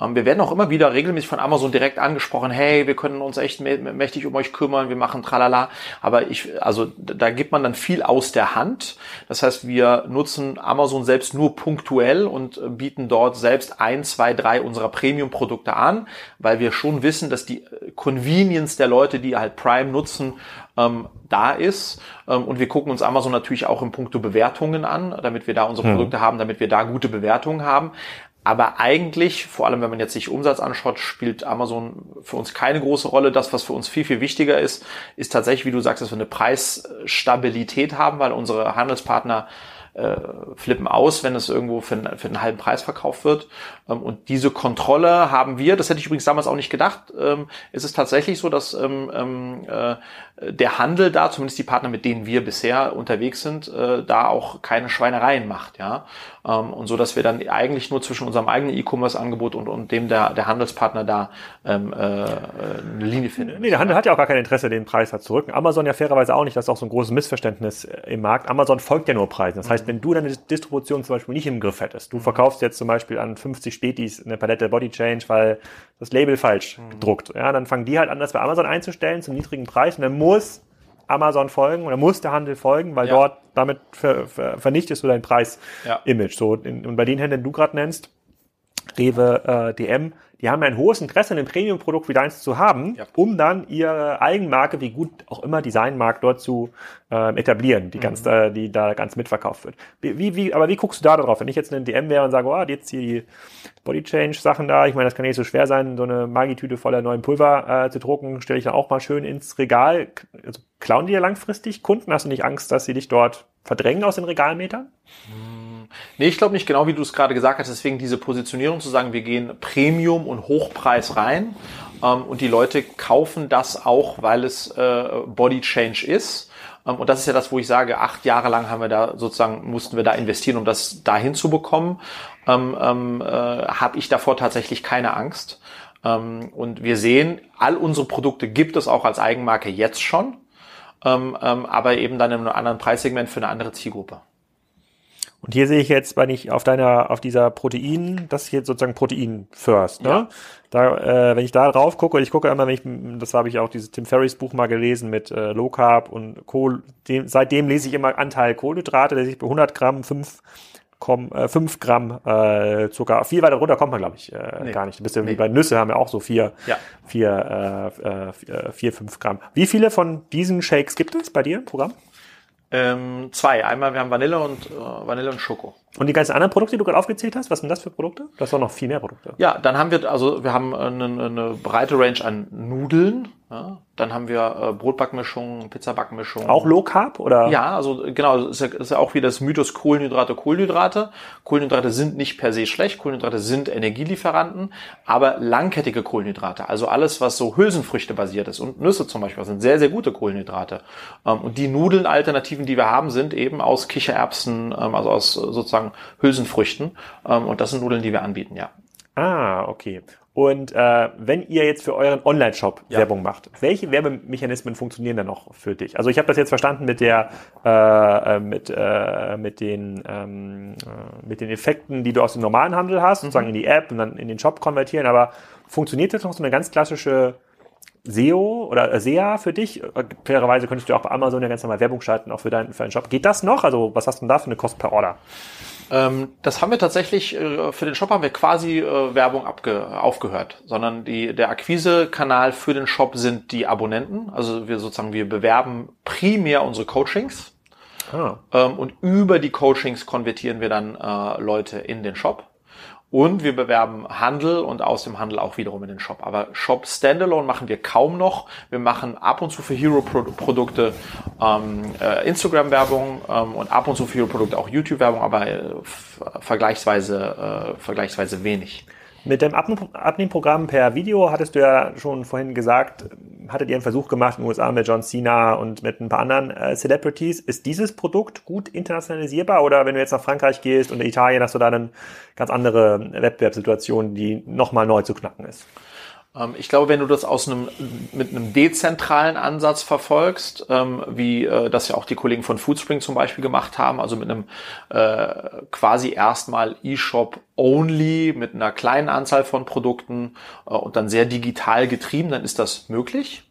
Ähm, wir werden auch immer wieder regelmäßig von Amazon direkt angesprochen, hey, wir können uns echt mächtig um euch kümmern, wir machen tralala. Aber ich, also da gibt man dann viel aus der Hand. Das heißt, wir nutzen Amazon selbst nur punktuell und bieten dort selbst ein, zwei, drei unserer Premium-Produkte an, weil wir schon wissen, dass die Convenience der Leute, die halt Prime nutzen, ähm, da ist. Ähm, und wir gucken uns Amazon natürlich auch im Punkto Bewertungen an, damit wir da unsere mhm. Produkte haben, damit wir da gute Bewertungen haben. Aber eigentlich, vor allem wenn man jetzt sich Umsatz anschaut, spielt Amazon für uns keine große Rolle. Das, was für uns viel, viel wichtiger ist, ist tatsächlich, wie du sagst, dass wir eine Preisstabilität haben, weil unsere Handelspartner äh, flippen aus, wenn es irgendwo für, einen, für einen halben Preis verkauft wird. Ähm, und diese Kontrolle haben wir, das hätte ich übrigens damals auch nicht gedacht, ähm, ist es tatsächlich so, dass ähm, ähm äh, der Handel da, zumindest die Partner, mit denen wir bisher unterwegs sind, äh, da auch keine Schweinereien macht, ja. Ähm, und so, dass wir dann eigentlich nur zwischen unserem eigenen E-Commerce-Angebot und, und dem der, der Handelspartner da ähm, äh, eine Linie finden. Nee, der Handel hat ja auch gar kein Interesse, den Preis halt zu rücken. Amazon ja fairerweise auch nicht, das ist auch so ein großes Missverständnis äh, im Markt. Amazon folgt ja nur Preisen. Das heißt, wenn du deine Distribution zum Beispiel nicht im Griff hättest, du mhm. verkaufst jetzt zum Beispiel an 50 Spätis eine Palette Body Change, weil das Label falsch mhm. gedruckt, ja, dann fangen die halt an, das bei Amazon einzustellen zum niedrigen Preis und dann muss Amazon folgen oder muss der Handel folgen, weil ja. dort damit ver, ver, vernichtest du dein Preis-Image. Ja. So, und bei den Händlern, die du gerade nennst, Rewe, äh, DM, die haben ein hohes Interesse, ein Premium-Produkt wie deins zu haben, ja. um dann ihre Eigenmarke, wie gut auch immer Designmarkt dort zu äh, etablieren, die mhm. ganz, äh, die da ganz mitverkauft wird. Wie, wie, aber wie guckst du da drauf? Wenn ich jetzt ein DM wäre und sage, oh, jetzt hier die Body Change Sachen da, ich meine, das kann nicht so schwer sein, so eine Magitüte voller neuen Pulver äh, zu drucken, stelle ich dann auch mal schön ins Regal. Also, klauen die ja langfristig Kunden? Hast du nicht Angst, dass sie dich dort verdrängen aus den Regalmetern? Nee, ich glaube nicht, genau wie du es gerade gesagt hast. Deswegen diese Positionierung zu sagen, wir gehen Premium und Hochpreis rein ähm, und die Leute kaufen das auch, weil es äh, Body Change ist. Ähm, und das ist ja das, wo ich sage, acht Jahre lang haben wir da sozusagen, mussten wir da investieren, um das dahin zu bekommen. Ähm, ähm, äh, Habe ich davor tatsächlich keine Angst. Ähm, und wir sehen, all unsere Produkte gibt es auch als Eigenmarke jetzt schon, ähm, ähm, aber eben dann in einem anderen Preissegment für eine andere Zielgruppe. Und hier sehe ich jetzt, wenn ich auf deiner, auf dieser Protein, das ist jetzt sozusagen Protein First, ne? Ja. Da, äh, wenn ich da drauf gucke, ich gucke immer, wenn ich, das habe ich auch dieses Tim Ferriss Buch mal gelesen mit äh, Low Carb und Kohl, dem, seitdem lese ich immer Anteil Kohlenhydrate, der sich bei 100 Gramm 5 komm, äh, 5 Gramm äh, Zucker. Viel weiter runter kommt man, glaube ich, äh, nee. gar nicht. Du bist ja nee. wie bei Nüsse haben wir auch so vier, ja. vier, äh, äh, vier, fünf Gramm. Wie viele von diesen Shakes gibt es bei dir im Programm? Ähm, zwei. Einmal, wir haben Vanille und äh, Vanille und Schoko. Und die ganzen anderen Produkte, die du gerade aufgezählt hast, was sind das für Produkte? Du hast doch noch viel mehr Produkte. Ja, dann haben wir, also wir haben eine, eine breite Range an Nudeln, ja, dann haben wir äh, Brotbackmischung, Pizzabackmischung. Auch Low Carb oder? Ja, also genau, ist ja, ist ja auch wieder das Mythos Kohlenhydrate, Kohlenhydrate. Kohlenhydrate sind nicht per se schlecht, Kohlenhydrate sind Energielieferanten, aber langkettige Kohlenhydrate, also alles, was so Hülsenfrüchte basiert ist und Nüsse zum Beispiel, sind sehr, sehr gute Kohlenhydrate. Ähm, und die Nudeln-Alternativen, die wir haben, sind eben aus Kichererbsen, ähm, also aus sozusagen Hülsenfrüchten. Ähm, und das sind Nudeln, die wir anbieten, ja. Ah, okay. Und äh, wenn ihr jetzt für euren Online-Shop ja. Werbung macht, welche Werbemechanismen funktionieren da noch für dich? Also ich habe das jetzt verstanden mit der äh, äh, mit äh, mit den ähm, äh, mit den Effekten, die du aus dem normalen Handel hast, mhm. sozusagen in die App und dann in den Shop konvertieren. Aber funktioniert das noch so eine ganz klassische SEO oder äh, SEA für dich? Fairerweise könntest du auch bei Amazon ja ganz normal Werbung schalten, auch für deinen, für deinen Shop. Geht das noch? Also was hast du denn da für eine Kost per Order? Ähm, das haben wir tatsächlich, äh, für den Shop haben wir quasi äh, Werbung abge aufgehört, sondern die, der Akquisekanal für den Shop sind die Abonnenten. Also wir sozusagen, wir bewerben primär unsere Coachings. Ah. Ähm, und über die Coachings konvertieren wir dann äh, Leute in den Shop. Und wir bewerben Handel und aus dem Handel auch wiederum in den Shop. Aber Shop Standalone machen wir kaum noch. Wir machen ab und zu für Hero-Produkte ähm, äh, Instagram-Werbung ähm, und ab und zu für Hero-Produkte auch YouTube-Werbung, aber äh, vergleichsweise, äh, vergleichsweise wenig. Mit dem Abnehmprogramm per Video hattest du ja schon vorhin gesagt, hattet ihr einen Versuch gemacht in den USA mit John Cena und mit ein paar anderen äh, Celebrities. Ist dieses Produkt gut internationalisierbar oder wenn du jetzt nach Frankreich gehst und Italien, hast du da eine ganz andere Wettbewerbssituation, die nochmal neu zu knacken ist? Ähm, ich glaube, wenn du das aus einem, mit einem dezentralen Ansatz verfolgst, ähm, wie äh, das ja auch die Kollegen von Foodspring zum Beispiel gemacht haben, also mit einem äh, quasi erstmal E-Shop only, mit einer kleinen Anzahl von Produkten äh, und dann sehr digital getrieben, dann ist das möglich.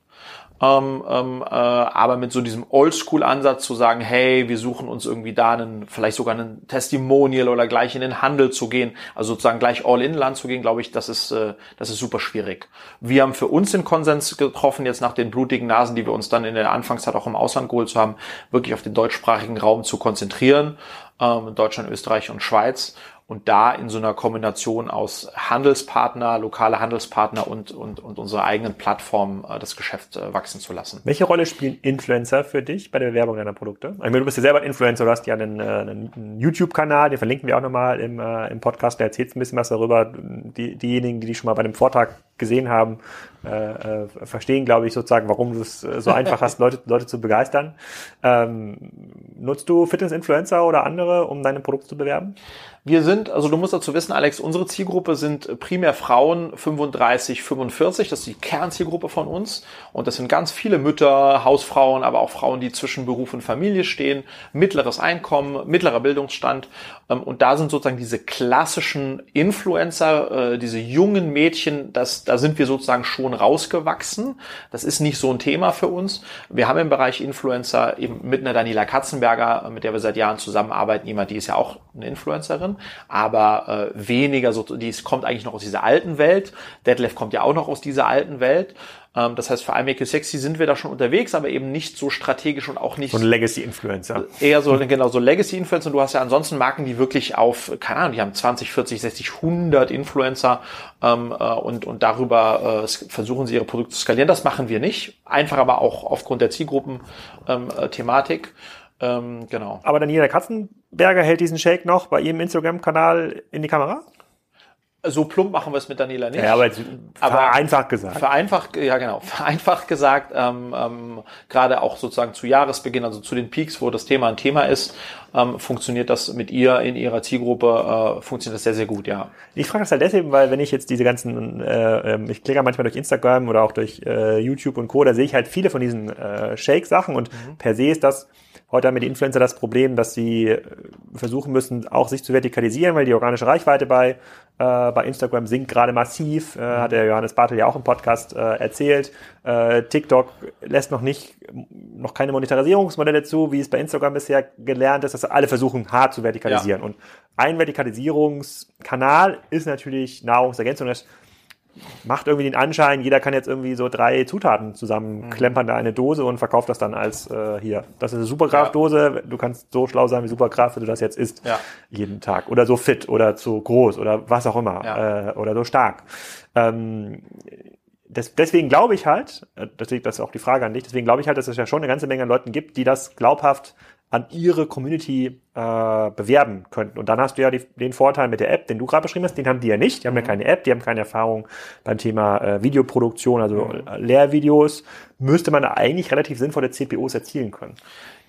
Ähm, ähm, äh, aber mit so diesem Oldschool-Ansatz zu sagen, hey, wir suchen uns irgendwie da einen, vielleicht sogar einen Testimonial oder gleich in den Handel zu gehen, also sozusagen gleich All-in-Land zu gehen, glaube ich, das ist, äh, das ist super schwierig. Wir haben für uns den Konsens getroffen, jetzt nach den blutigen Nasen, die wir uns dann in der Anfangszeit auch im Ausland geholt haben, wirklich auf den deutschsprachigen Raum zu konzentrieren, ähm, Deutschland, Österreich und Schweiz und da in so einer Kombination aus Handelspartner, lokale Handelspartner und, und, und unserer eigenen Plattform äh, das Geschäft äh, wachsen zu lassen. Welche Rolle spielen Influencer für dich bei der Bewerbung deiner Produkte? Ich meine, du bist ja selber ein Influencer, du hast ja einen, äh, einen YouTube-Kanal, den verlinken wir auch nochmal im, äh, im Podcast, der erzählt ein bisschen was darüber. Die, diejenigen, die dich schon mal bei dem Vortrag gesehen haben, äh, äh, verstehen, glaube ich, sozusagen, warum du es äh, so einfach hast, Leute, Leute zu begeistern. Ähm, nutzt du Fitness-Influencer oder andere, um deine Produkte zu bewerben? Wir sind, also du musst dazu wissen, Alex, unsere Zielgruppe sind primär Frauen 35, 45, das ist die Kernzielgruppe von uns. Und das sind ganz viele Mütter, Hausfrauen, aber auch Frauen, die zwischen Beruf und Familie stehen, mittleres Einkommen, mittlerer Bildungsstand. Ähm, und da sind sozusagen diese klassischen Influencer, äh, diese jungen Mädchen, das, da sind wir sozusagen schon rausgewachsen. Das ist nicht so ein Thema für uns. Wir haben im Bereich Influencer eben mit einer Daniela Katzenberger, mit der wir seit Jahren zusammenarbeiten, jemand, die ist ja auch eine Influencerin aber äh, weniger so, die kommt eigentlich noch aus dieser alten Welt. Deadlift kommt ja auch noch aus dieser alten Welt. Ähm, das heißt, für I Make You Sexy sind wir da schon unterwegs, aber eben nicht so strategisch und auch nicht. So ein Legacy-Influencer. Eher so, genau, so Legacy-Influencer. Und du hast ja ansonsten Marken, die wirklich auf, keine Ahnung, die haben 20, 40, 60, 100 Influencer ähm, äh, und, und darüber äh, versuchen sie ihre Produkte zu skalieren. Das machen wir nicht. Einfach aber auch aufgrund der Zielgruppen-Thematik. Ähm, äh, Ähm, genau. Aber Daniela Katzenberger hält diesen Shake noch bei ihrem Instagram-Kanal in die Kamera? So plump machen wir es mit Daniela nicht. Ja, aber, Aber vereinfacht gesagt. Vereinfacht, ja genau, vereinfacht gesagt, ähm, ähm, gerade auch sozusagen zu Jahresbeginn, also zu den Peaks, wo das Thema ein Thema ist, ähm, funktioniert das mit ihr in ihrer Zielgruppe, äh, funktioniert das sehr, sehr gut, ja. Ich frage das halt deswegen, weil wenn ich jetzt diese ganzen, äh, ähm, ich klicke manchmal durch Instagram oder auch durch äh, YouTube und Co., da sehe ich halt viele von diesen äh, Shake-Sachen und per se ist das Heute haben wir die Influencer das Problem, dass sie äh, versuchen müssen, auch sich zu vertikalisieren, weil die organische Reichweite bei, äh, bei Instagram sinkt gerade massiv. Äh, hat der Johannes Bartel ja auch im Podcast äh, erzählt. Äh, TikTok lässt noch nicht, noch keine Monetarisierungsmodelle zu, wie es bei Instagram bisher gelernt ist, dass alle versuchen, hart zu vertikalisieren. Und ein Vertikalisierungskanal ist natürlich Nahrungsergänzung. Das macht irgendwie den Anschein, jeder kann jetzt irgendwie so drei Zutaten zusammenklempern da eine Dose und verkauft das dann als äh, hier. Das ist eine Superkraftdose. Du kannst so schlau sein wie Superkraft, wenn du das jetzt isst Ja. jeden Tag oder so fit oder zu groß oder was auch immer Ja. äh, oder so stark. Ähm, das, deswegen glaube ich halt, äh, deswegen, das ist auch die Frage an dich, deswegen glaube ich halt, dass es ja schon eine ganze Menge an Leuten gibt, die das glaubhaft an ihre Community äh, bewerben könnten. Und dann hast du ja die, den Vorteil mit der App, den du gerade beschrieben hast, den haben die ja nicht. Die haben ja keine App, die haben keine Erfahrung beim Thema äh, Videoproduktion, also äh, Lehrvideos. Müsste man eigentlich relativ sinnvolle CPOs erzielen können.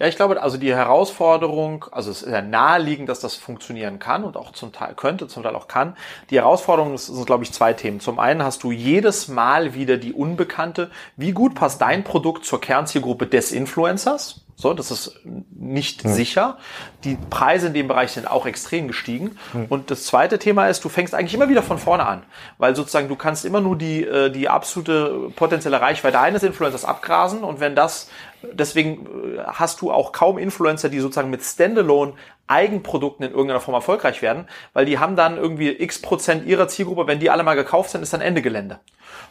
Ja, ich glaube, also die Herausforderung, also es ist ja naheliegend, dass das funktionieren kann und auch zum Teil könnte, zum Teil auch kann. Die Herausforderung ist, sind, glaube ich, zwei Themen. Zum einen hast du jedes Mal wieder die Unbekannte. Wie gut passt dein Produkt zur Kernzielgruppe des Influencers? So, das ist nicht sicher. Die Preise in dem Bereich sind auch extrem gestiegen. Und das zweite Thema ist, du fängst eigentlich immer wieder von vorne an, weil sozusagen du kannst immer nur die, äh, die absolute potenzielle Reichweite eines Influencers abgrasen und wenn das Deswegen äh, hast du auch kaum Influencer, die sozusagen mit Standalone Eigenprodukten in irgendeiner Form erfolgreich werden, weil die haben dann irgendwie x Prozent ihrer Zielgruppe, wenn die alle mal gekauft sind, ist dann Ende Gelände.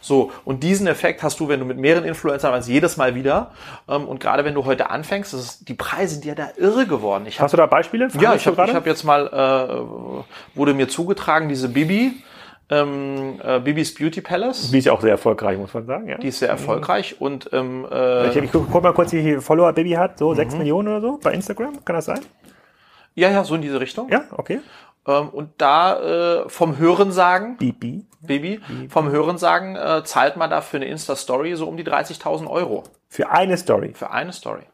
So, und diesen Effekt hast du, wenn du mit mehreren Influencern meinst, jedes Mal wieder. Ähm, Und gerade wenn du heute anfängst, das ist, die Preise sind ja da irre geworden. Ich hab, Hast du da Beispiele? ja, ich habe ich hab jetzt mal, äh, wurde mir zugetragen, diese Bibi, ähm, äh, Bibis Beauty Palace. Die ist ja auch sehr erfolgreich, muss man sagen. Ja. Die ist sehr erfolgreich und ähm, äh, Ich, ich guck, mal kurz, wie viele Follower Baby hat. So sechs Millionen oder so bei Instagram. Kann das sein? ja, ja, so in diese Richtung. Ja, okay. Ähm, und da äh, vom Hörensagen, Bibi. Baby, vom Hörensagen äh, zahlt man da für eine Insta-Story so um die 30.000 Euro. Für eine Story. Für eine Story.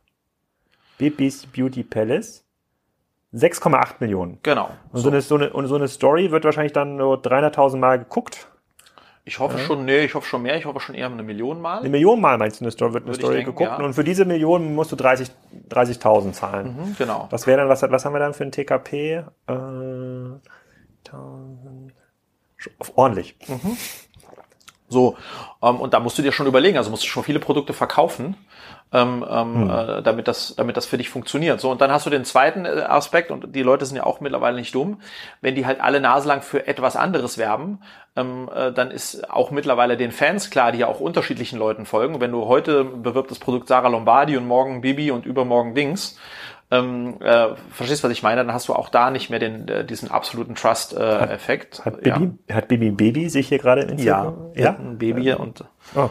Bibis Beauty Palace. 6,8 Millionen. Genau. Und so, eine, so, eine, und so eine Story wird wahrscheinlich dann nur 300.000 Mal geguckt. Ich hoffe schon, nee, ich hoffe schon mehr, ich hoffe schon eher eine Million Mal. Eine Million Mal meinst du, eine Story, wird eine Würde Story denken, geguckt. ja. Und für diese Million musst du 30 30.000 zahlen. Mhm, genau. Was wäre dann, was, was haben wir dann für ein TKP? Äh, 1000, ordentlich. So, ähm, und da musst du dir schon überlegen, also musst du schon viele Produkte verkaufen, ähm, ähm, äh, damit, das, damit das für dich funktioniert. So, und dann hast du den zweiten äh, Aspekt, und die Leute sind ja auch mittlerweile nicht dumm, wenn die halt alle naselang für etwas anderes werben, ähm, äh, dann ist auch mittlerweile den Fans klar, die ja auch unterschiedlichen Leuten folgen. Wenn du heute bewirbt das Produkt Sarah Lombardi und morgen Bibi und übermorgen Dings, ähm, äh, verstehst was ich meine, dann hast du auch da nicht mehr den, äh, diesen absoluten Trust-Effekt. Hat Bibi, hat Bibi Baby sich hier gerade in ja. Instagram? ja, ein Baby und Oh.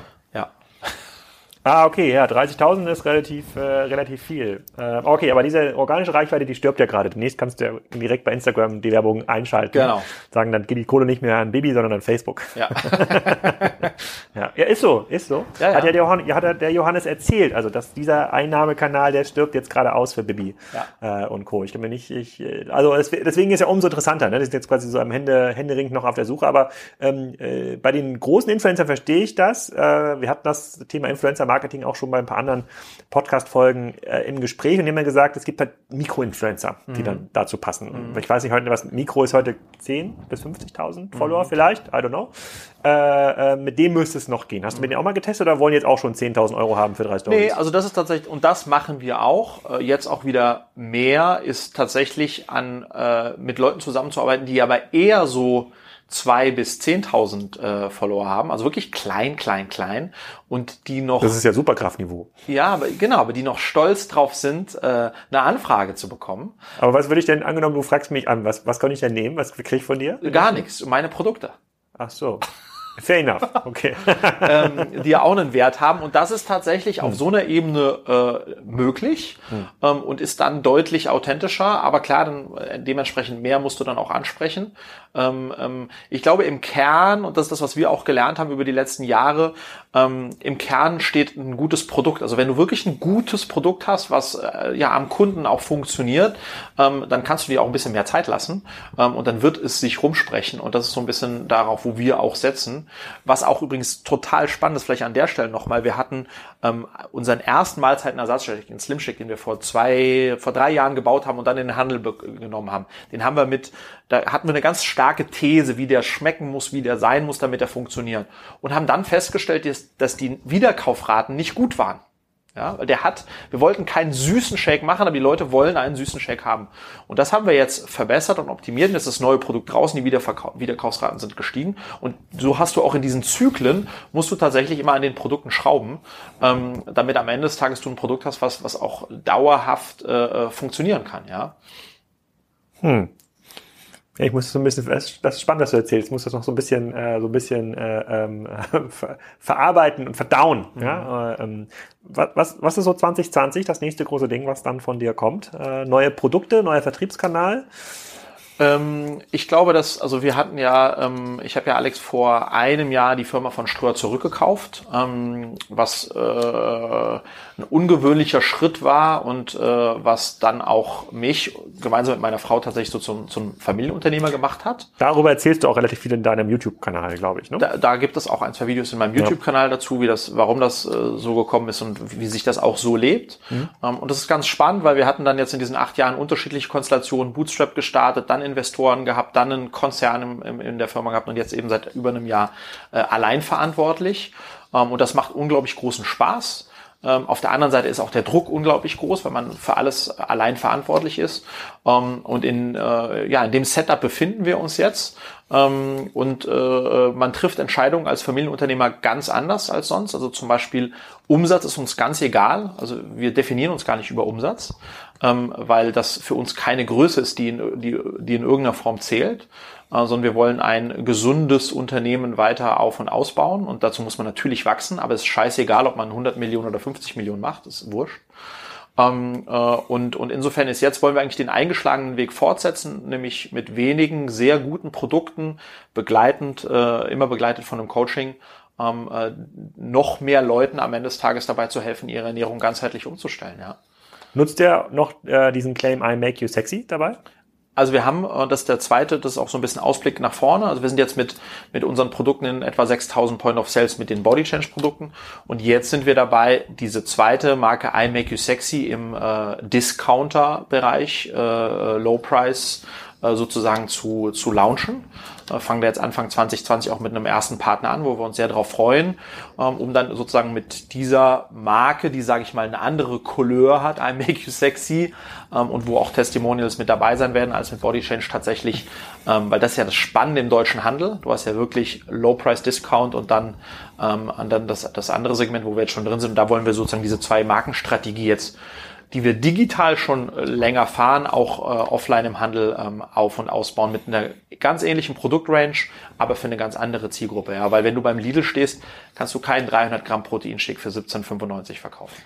Ja. Ah, okay, ja, 30.000 ist relativ, äh, relativ viel. Äh, okay, aber diese organische Reichweite, die stirbt ja gerade. Demnächst kannst du ja direkt bei Instagram die Werbung einschalten. Genau. Sagen, dann geht die Kohle nicht mehr an Baby, sondern an Facebook. Ja. Ja, ja ist so, ist so. Ja, ja. Hat ja der Johannes, hat ja der Johannes erzählt, also dass dieser Einnahmekanal, der stirbt jetzt gerade aus für Bibi äh, und Co. Ich mir nicht, ich, äh, also es, deswegen ist ja umso interessanter. Ne? Das ist jetzt quasi so am Hände, Händering noch auf der Suche, aber ähm, äh, bei den großen Influencern verstehe ich das. Äh, wir hatten das Thema Influencer-Marketing auch schon bei ein paar anderen Podcast-Folgen äh, im Gespräch und die haben ja gesagt, es gibt halt Mikroinfluencer, die Mhm. dann dazu passen. Ich weiß nicht heute, was Mikro ist heute 10 bis 50.000 Mhm. Follower vielleicht, I don't know. Äh, äh, mit dem müsste es noch gehen. Hast du mit denen auch mal getestet oder wollen jetzt auch schon 10.000 Euro haben für drei Stories? Nee, also das ist tatsächlich, und das machen wir auch, äh, jetzt auch wieder mehr, ist tatsächlich an äh, mit Leuten zusammenzuarbeiten, die aber eher so zwei bis 10.000 äh, Follower haben, also wirklich klein, klein, klein und die noch, das ist ja Superkraftniveau. ja, aber, genau, aber die noch stolz drauf sind, äh, eine Anfrage zu bekommen. Aber was würde ich denn, angenommen, du fragst mich an, was, was kann ich denn nehmen? Was kriege ich von dir? Gar nichts, meine Produkte. Ach so. Fair enough, okay. ähm, die ja auch einen Wert haben. Und das ist tatsächlich auf hm. so einer Ebene äh, möglich hm. ähm, und ist dann deutlich authentischer. Aber klar, dann äh, dementsprechend mehr musst du dann auch ansprechen. Ähm, ähm, ich glaube im Kern, und das ist das, was wir auch gelernt haben über die letzten Jahre, ähm, im Kern steht ein gutes Produkt. Also wenn du wirklich ein gutes Produkt hast, was äh, ja am Kunden auch funktioniert, ähm, dann kannst du dir auch ein bisschen mehr Zeit lassen und dann wird es sich rumsprechen. Und das ist so ein bisschen darauf, wo wir auch setzen. Was auch übrigens total spannend ist, vielleicht an der Stelle nochmal, wir hatten ähm, unseren ersten Mahlzeitenersatzshake, den Slim Shake, den wir vor zwei, vor drei Jahren gebaut haben und dann in den Handel genommen haben. Den haben wir mit, da hatten wir eine ganz starke These, wie der schmecken muss, wie der sein muss, damit er funktioniert. Und haben dann festgestellt, dass, dass die Wiederkaufraten nicht gut waren. Ja, der hat, wir wollten keinen süßen Shake machen, aber die Leute wollen einen süßen Shake haben. Und das haben wir jetzt verbessert und optimiert. Jetzt ist das neue Produkt draußen, die Wiederverkauf, Wiederkaufsraten sind gestiegen. Und so hast du auch in diesen Zyklen, musst du tatsächlich immer an den Produkten schrauben, ähm, damit am Ende des Tages du ein Produkt hast, was, was auch dauerhaft äh, äh funktionieren kann. Ja. Hm. Ja, ich muss so ein bisschen, das ist spannend, was du erzählst, ich muss das noch so ein bisschen, äh, so ein bisschen äh, ähm, ver verarbeiten und verdauen. Mhm. Ja? Äh, ähm, was, was ist so 2020 das nächste große Ding, was dann von dir kommt? Äh, neue Produkte, neuer Vertriebskanal? Ähm, ich glaube, dass, also wir hatten ja, ähm, ich habe ja Alex vor einem Jahr die Firma von Ströer zurückgekauft, ähm, was äh, ein ungewöhnlicher Schritt war und äh, was dann auch mich gemeinsam mit meiner Frau tatsächlich so zum, zum Familienunternehmer gemacht hat. Darüber erzählst du auch relativ viel in deinem YouTube-Kanal, glaube ich. Ne? Da, da gibt es auch ein, zwei Videos in meinem YouTube-Kanal dazu, wie das, warum das äh, so gekommen ist und wie sich das auch so lebt. Mhm. Ähm, und das ist ganz spannend, weil wir hatten dann jetzt in diesen acht Jahren unterschiedliche Konstellationen, Bootstrap gestartet, dann Investoren gehabt, dann einen Konzern im, im, in der Firma gehabt und jetzt eben seit über einem Jahr äh, allein verantwortlich. Ähm, und das macht unglaublich großen Spaß. Ähm, auf der anderen Seite ist auch der Druck unglaublich groß, weil man für alles allein verantwortlich ist. Ähm, und in, äh, ja, in dem Setup befinden wir uns jetzt. Ähm, und äh, man trifft Entscheidungen als Familienunternehmer ganz anders als sonst. Also zum Beispiel Umsatz ist uns ganz egal. Also wir definieren uns gar nicht über Umsatz, weil das für uns keine Größe ist, die in, die, die in irgendeiner Form zählt sondern wir wollen ein gesundes Unternehmen weiter auf- und ausbauen und dazu muss man natürlich wachsen, aber es ist scheißegal, ob man 100 Millionen oder 50 Millionen macht, ist wurscht. Ähm, äh, und, und insofern ist jetzt, wollen wir eigentlich den eingeschlagenen Weg fortsetzen, nämlich mit wenigen sehr guten Produkten, begleitend, äh, immer begleitet von einem Coaching, ähm, äh, noch mehr Leuten am Ende des Tages dabei zu helfen, ihre Ernährung ganzheitlich umzustellen. Ja. Nutzt ihr noch äh, diesen Claim I make you sexy dabei? Also wir haben, äh, das ist der zweite, das ist auch so ein bisschen Ausblick nach vorne. Also wir sind jetzt mit, mit unseren Produkten in etwa 6000 Point of Sales mit den Body Change Produkten. Und jetzt sind wir dabei, diese zweite Marke I Make You Sexy im äh, Discounter-Bereich, äh, Low Price, äh, sozusagen zu, zu launchen. Äh, fangen wir jetzt Anfang 2020 auch mit einem ersten Partner an, wo wir uns sehr darauf freuen, ähm, um dann sozusagen mit dieser Marke, die, sage ich mal, eine andere Couleur hat, I Make You Sexy, ähm, und wo auch Testimonials mit dabei sein werden, als mit Body Change tatsächlich, ähm, weil das ist ja das Spannende im deutschen Handel. Du hast ja wirklich Low Price Discount und dann, und dann das, das andere Segment, wo wir jetzt schon drin sind. Und da wollen wir sozusagen diese zwei Markenstrategie jetzt die wir digital schon äh, länger fahren, auch äh, offline im Handel ähm, auf- und ausbauen mit einer ganz ähnlichen Produktrange, aber für eine ganz andere Zielgruppe. Ja, weil wenn du beim Lidl stehst, kannst du keinen 300 Gramm Proteinstick für 17,95 verkaufen.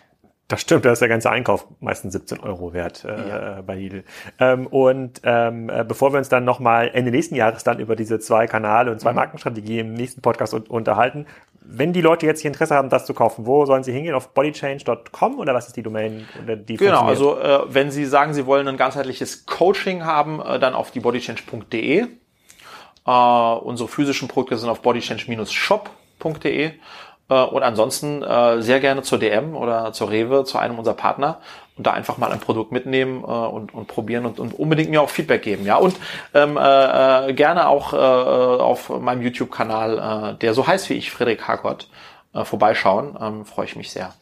Das stimmt, da ist der ganze Einkauf meistens 17 Euro wert äh, ja. bei Lidl. Ähm, und ähm, äh, bevor wir uns dann nochmal Ende nächsten Jahres dann über diese zwei Kanale und zwei mhm. Markenstrategie im nächsten Podcast un unterhalten, wenn die Leute jetzt hier Interesse haben, das zu kaufen, wo sollen sie hingehen? Auf bodychange.com oder was ist die Domain? Die genau, also äh, wenn Sie sagen, Sie wollen ein ganzheitliches Coaching haben, äh, dann auf die bodychange.de. Äh, unsere physischen Produkte sind auf bodychange-shop.de. Äh, und ansonsten äh, sehr gerne zur DM oder zur Rewe, zu einem unserer Partner und da einfach mal ein Produkt mitnehmen äh, und, und probieren und, und unbedingt mir auch Feedback geben. Ja, und ähm, äh, gerne auch äh, auf meinem YouTube-Kanal, äh, der so heißt wie ich, Frederik Hagott, äh, vorbeischauen. Ähm, Freue ich mich sehr.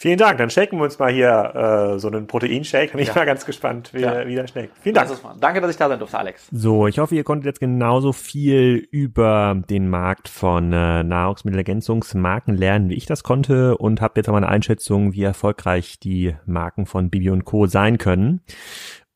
Vielen Dank. Dann shaken wir uns mal hier äh, so einen Proteinshake. Bin ich ja. mal ganz gespannt, wie, ja. wie der schmeckt. Vielen Dank. Danke, dass ich da sein durfte, Alex. So, ich hoffe, ihr konntet jetzt genauso viel über den Markt von äh, Nahrungsmittelergänzungsmarken lernen, wie ich das konnte und habt jetzt auch mal eine Einschätzung, wie erfolgreich die Marken von Bibi und Co. sein können.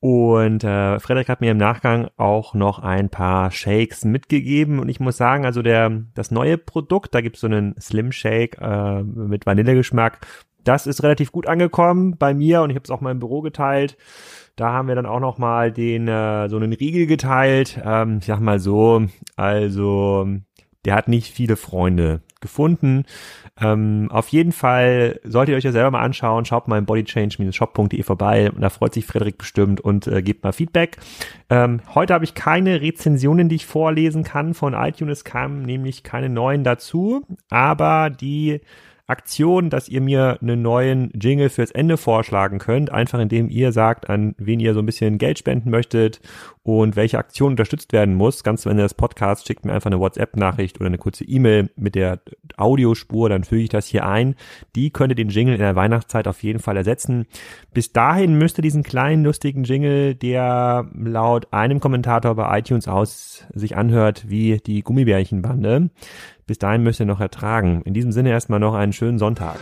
Und äh, Frederik hat mir im Nachgang auch noch ein paar Shakes mitgegeben und ich muss sagen, also der das neue Produkt, da gibt's so einen Slim Shake äh, mit Vanillegeschmack, das ist relativ gut angekommen bei mir und ich habe es auch mal im Büro geteilt. Da haben wir dann auch noch mal den äh, so einen Riegel geteilt. Ähm, ich sag mal so, also der hat nicht viele Freunde gefunden. Ähm, auf jeden Fall solltet ihr euch das selber mal anschauen. Schaut mal im bodychange-shop.de vorbei. Da freut sich Frederik bestimmt und äh, gebt mal Feedback. Ähm, heute habe ich keine Rezensionen, die ich vorlesen kann von iTunes. Es kamen nämlich keine neuen dazu, aber die Aktion, dass ihr mir einen neuen Jingle fürs Ende vorschlagen könnt, einfach indem ihr sagt, an wen ihr so ein bisschen Geld spenden möchtet und welche Aktion unterstützt werden muss. Ganz am Ende des Podcasts schickt mir einfach eine WhatsApp-Nachricht oder eine kurze E-Mail mit der Audiospur, dann füge ich das hier ein. Die könnte den Jingle in der Weihnachtszeit auf jeden Fall ersetzen. Bis dahin müsste diesen kleinen lustigen Jingle, der laut einem Kommentator bei iTunes aus sich anhört wie die Gummibärchenbande, bis dahin müsst ihr noch ertragen. In diesem Sinne erstmal noch einen schönen Sonntag.